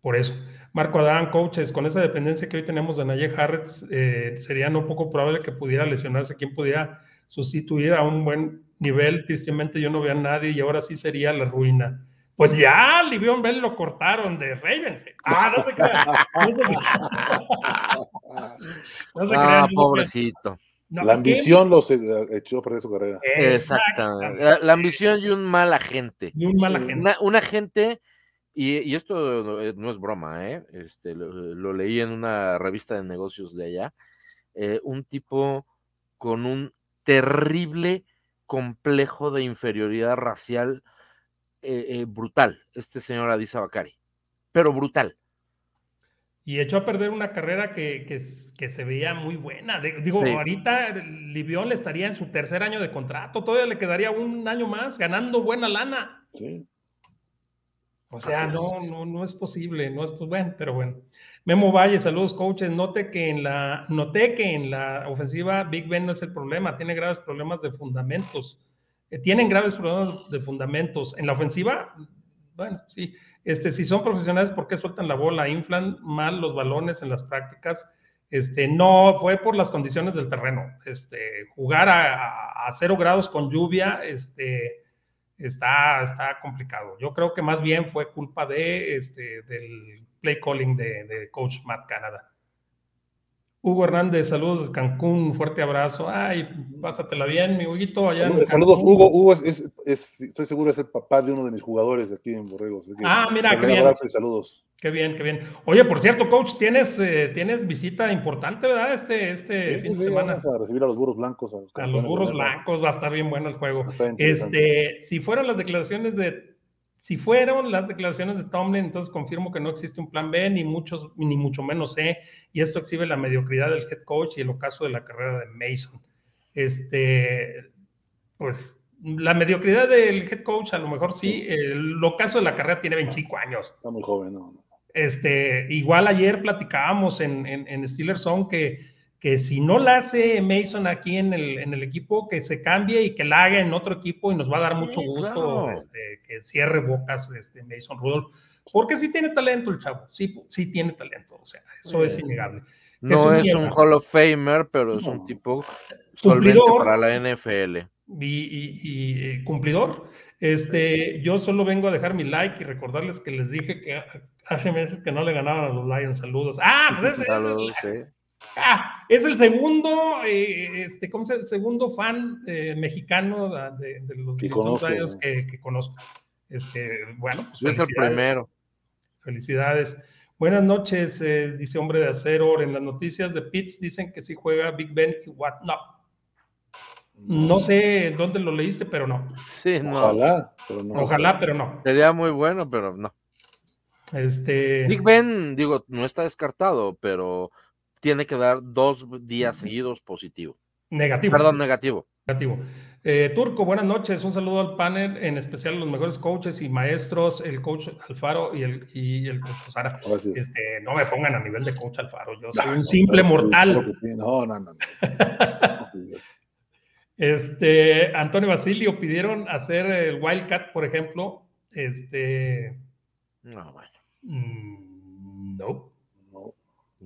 por eso. Marco Adán, coaches, con esa dependencia que hoy tenemos de Naye Harris, eh, sería no poco probable que pudiera lesionarse, quien pudiera sustituir a un buen nivel. Tristemente yo no veo a nadie y ahora sí sería la ruina. Pues ya, Livion Bell lo cortaron de Ravens. Ah, no se crean. No se crean. No se Ah, no pobrecito. No, La ambición los eh, echó a perder su carrera. Exactamente. La, la ambición y un mal agente. Y un mal agente. Una, un agente, y, y esto no, eh, no es broma, ¿eh? Este, lo, lo leí en una revista de negocios de allá. eh, un tipo con un terrible complejo de inferioridad racial eh, eh, brutal, este señor Adisa Bakari, pero brutal. Y echó a perder una carrera que, que, que se veía muy buena. De- digo, Sí. ahorita Livión le estaría en su tercer año de contrato, todavía le quedaría un año más ganando buena lana. Sí. O sea, no, es. no, no es posible, no es pues bueno, pero bueno. Memo Valle, saludos coaches. Note que en la, noté que en la ofensiva Big Ben no es el problema, tiene graves problemas de fundamentos. Eh, tienen graves problemas de fundamentos. En la ofensiva, bueno, sí. Este, si son profesionales, ¿por qué sueltan la bola? Inflan mal los balones en las prácticas. Este, no, fue por las condiciones del terreno. Este, jugar a, cero grados con lluvia, este, está, está complicado. Yo creo que más bien fue culpa de, este, del play calling de, de coach Matt Canada. Hugo Hernández, saludos de Cancún, fuerte abrazo. Ay, pásatela bien, mi Huguito, allá en Saludos, Cancún. Hugo. Hugo es, es- es- estoy seguro es el papá de uno de mis jugadores aquí en Borregos. Ah, mira, qué bien. abrazo y saludos. Qué bien, qué bien. Oye, por cierto, coach, tienes, eh, tienes visita importante, ¿verdad? Este, este Sí, fin de semana. vamos a recibir a los burros blancos. A los, A los burros blancos va a estar bien bueno el juego. Este, si fueron las declaraciones de, si fueron las declaraciones de Tomlin, entonces confirmo que no existe un plan B, ni muchos, ni mucho menos C, y esto exhibe la mediocridad del head coach y el ocaso de la carrera de Mason. Este, pues la mediocridad del head coach, a lo mejor sí. El ocaso de la carrera tiene 25 años. Está muy joven, ¿no? Este, igual ayer platicábamos en, en, en Steelers Zone que, que si no la hace Mason aquí en el, en el equipo, que se cambie y que la haga en otro equipo y nos va a dar mucho gusto claro. este, que cierre bocas este, Mason Rudolph. Porque sí tiene talento el chavo, sí, sí tiene talento, o sea, eso es innegable. No es es un. Hall of Famer, pero es un tipo solvente Cumplidor. para la NFL. y, y- y, eh, cumplidor. Este, yo solo vengo a dejar mi like y recordarles que les dije que hace meses que no le ganaban a los Lions. Saludos. Ah, pues ese- Saludos, sí. Ah, es el segundo, eh, este, ¿cómo se llama? Segundo fan eh, mexicano de, de los. Lions que, que conozco. Este, bueno, pues es el primero. Felicidades. Buenas noches, eh, dice Hombre de Acero. En las noticias de Pitts dicen que sí juega Big Ben y Watt. No, no sé dónde lo leíste, pero no. Sí, no. Ojalá, pero no. Ojalá, pero no. Sería muy bueno, pero no. Este, Big Ben, digo, no está descartado, pero tiene que dar dos días seguidos positivo. negativo. Perdón, negativo. negativo. Eh, Turco, buenas noches. Un saludo al panel, en especial a los mejores coaches y maestros, el coach Alfaro y el, y el coach Sara. Este, no me pongan a nivel de coach Alfaro. Yo soy No, un no, simple mortal. sí. No, no, no. no. Este, Antonio Basilio pidieron hacer el Wildcat, por ejemplo. Este, No, bueno. mm, no.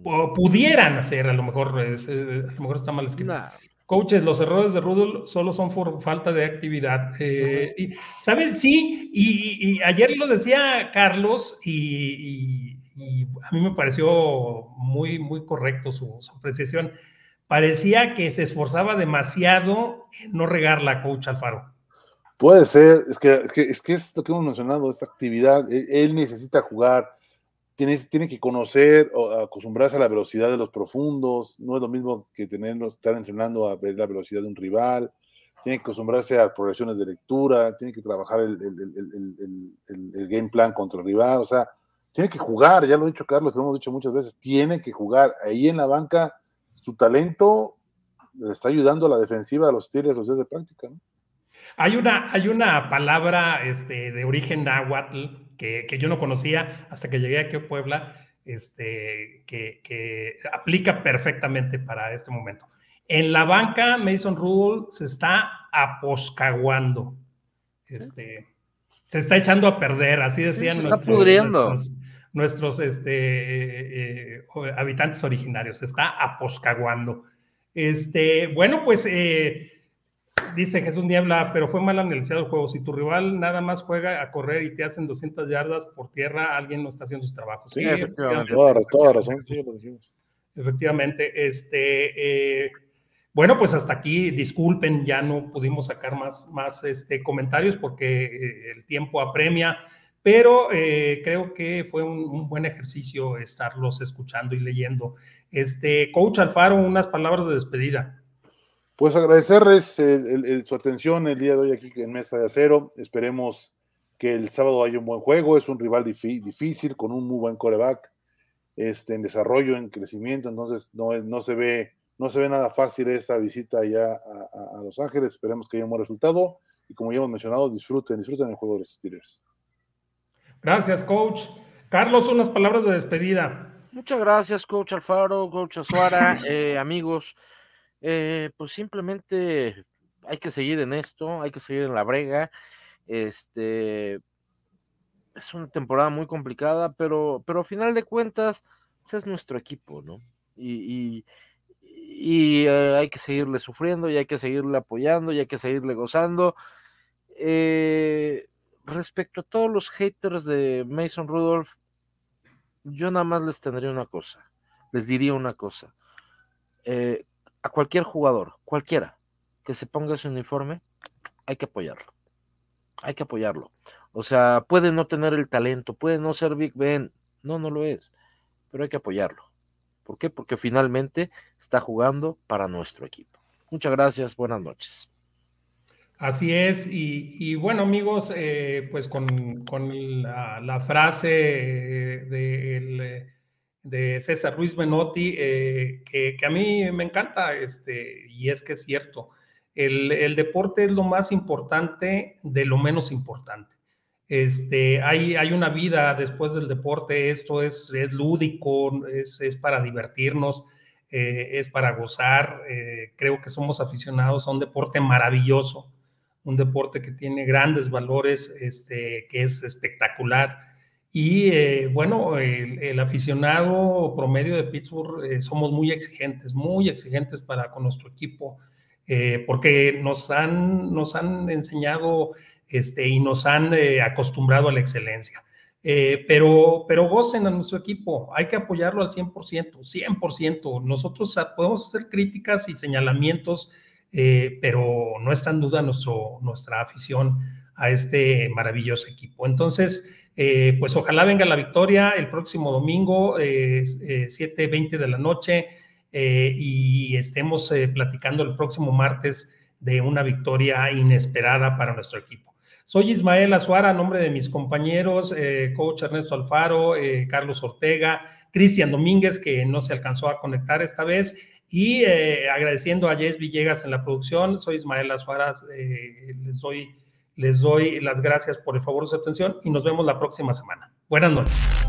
O pudieran hacer, a lo mejor, es, eh, a lo mejor está mal escrito. Nah. Coaches, los errores de Rudolph solo son por falta de actividad. Eh, y, ¿Sabes? Sí, y, y ayer lo decía Carlos y, y- y a mí me pareció muy, muy correcto su, su apreciación. Parecía que se esforzaba demasiado en no regarla, coach Alfaro. Puede ser, es que, es que, es que es lo que hemos mencionado, esta actividad, él, él necesita jugar, tiene, que conocer o acostumbrarse a la velocidad de los profundos, no es lo mismo que tenerlos, estar entrenando a ver la velocidad de un rival, tiene que acostumbrarse a progresiones de lectura, tiene que trabajar el, game plan contra el rival, o sea, tiene que jugar, ya lo ha dicho Carlos, lo hemos dicho muchas veces, tiene que jugar, ahí en la banca, su talento le está ayudando a la defensiva de los Tigres los días de práctica, ¿no? Hay una, hay una palabra este, de origen náhuatl que, que yo no conocía hasta que llegué aquí a Puebla, este, que, que aplica perfectamente para este momento. En la banca, Mason Rudolph se está aposcaguando. Este, se está echando a perder, así decían se está nuestros, pudriendo. nuestros, nuestros, este, eh, eh, habitantes originarios. Se está aposcaguando. Este, bueno, pues eh, dice Jesús Niebla, pero fue mal analizado el juego. Si tu rival nada más juega a correr y te hacen 200 yardas por tierra, alguien no está haciendo su trabajo. Sí, efectivamente. Toda, toda razón, sí, lo dijimos. Efectivamente, este, eh, bueno, pues hasta aquí, disculpen, ya no pudimos sacar más, más este, comentarios porque eh, el tiempo apremia, pero eh, creo que fue un, un, buen ejercicio estarlos escuchando y leyendo. Este, Coach Alfaro, unas palabras de despedida. Pues agradecerles el, el, el, su atención el día de hoy aquí en Mesa de Acero. Esperemos que el sábado haya un buen juego. Es un rival difícil, con un muy buen coreback, este, en desarrollo, en crecimiento. Entonces no, es, no, se ve, no se ve nada fácil esta visita allá a, a, a, Los Ángeles. Esperemos que haya un buen resultado. Y como ya hemos mencionado, disfruten, disfruten el juego de los Steelers. Gracias, coach. Carlos, unas palabras de despedida. Muchas gracias, coach Alfaro, coach Azuara, eh, amigos. Eh, pues simplemente hay que seguir en esto, hay que seguir en la brega. Este es una temporada muy complicada, pero, pero a final de cuentas, ese es nuestro equipo, ¿no? Y, y, eh, hay que seguirle sufriendo, y hay que seguirle apoyando, y hay que seguirle gozando. Eh, respecto a todos los haters de Mason Rudolph, yo nada más les tendría una cosa, les diría una cosa. A cualquier jugador, cualquiera, que se ponga ese uniforme, hay que apoyarlo. Hay que apoyarlo. O sea, puede no tener el talento, puede no ser Big Ben, no, no lo es, pero hay que apoyarlo. ¿Por qué? Porque finalmente está jugando para nuestro equipo. Muchas gracias, buenas noches. Así es, y, y bueno amigos, eh, pues con, con la, la, frase de, el, de, César Ruiz Menotti, eh, que, que, a mí me encanta, este, y es que es cierto, El, deporte es lo más importante de lo menos importante. Este, hay, hay una vida después del deporte, esto es, es lúdico, es, es para divertirnos, eh, es para gozar. Eh, creo que somos aficionados a un deporte maravilloso, un deporte que tiene grandes valores, este, que es espectacular. Y eh, bueno, el, aficionado promedio de Pittsburgh somos muy exigentes, muy exigentes para con nuestro equipo, porque nos han, nos han enseñado este, y nos han acostumbrado a la excelencia. Eh, pero, pero gocen a nuestro equipo, hay que apoyarlo al 100%, 100%. Nosotros podemos hacer críticas y señalamientos, eh, pero no está en duda nuestro, nuestra afición a este maravilloso equipo. Entonces, eh, pues ojalá venga la victoria el próximo domingo, 7.20 de la noche, y estemos platicando el próximo martes de una victoria inesperada para nuestro equipo. Soy Ismael Azuara, a nombre de mis compañeros, eh, coach Ernesto Alfaro, eh, Carlos Ortega, Cristian Domínguez, que no se alcanzó a conectar esta vez, y eh, agradeciendo a Jess Villegas en la producción. Soy Ismael Azuara, les, doy, les doy las gracias por el favor de su atención y nos vemos la próxima semana. Buenas noches.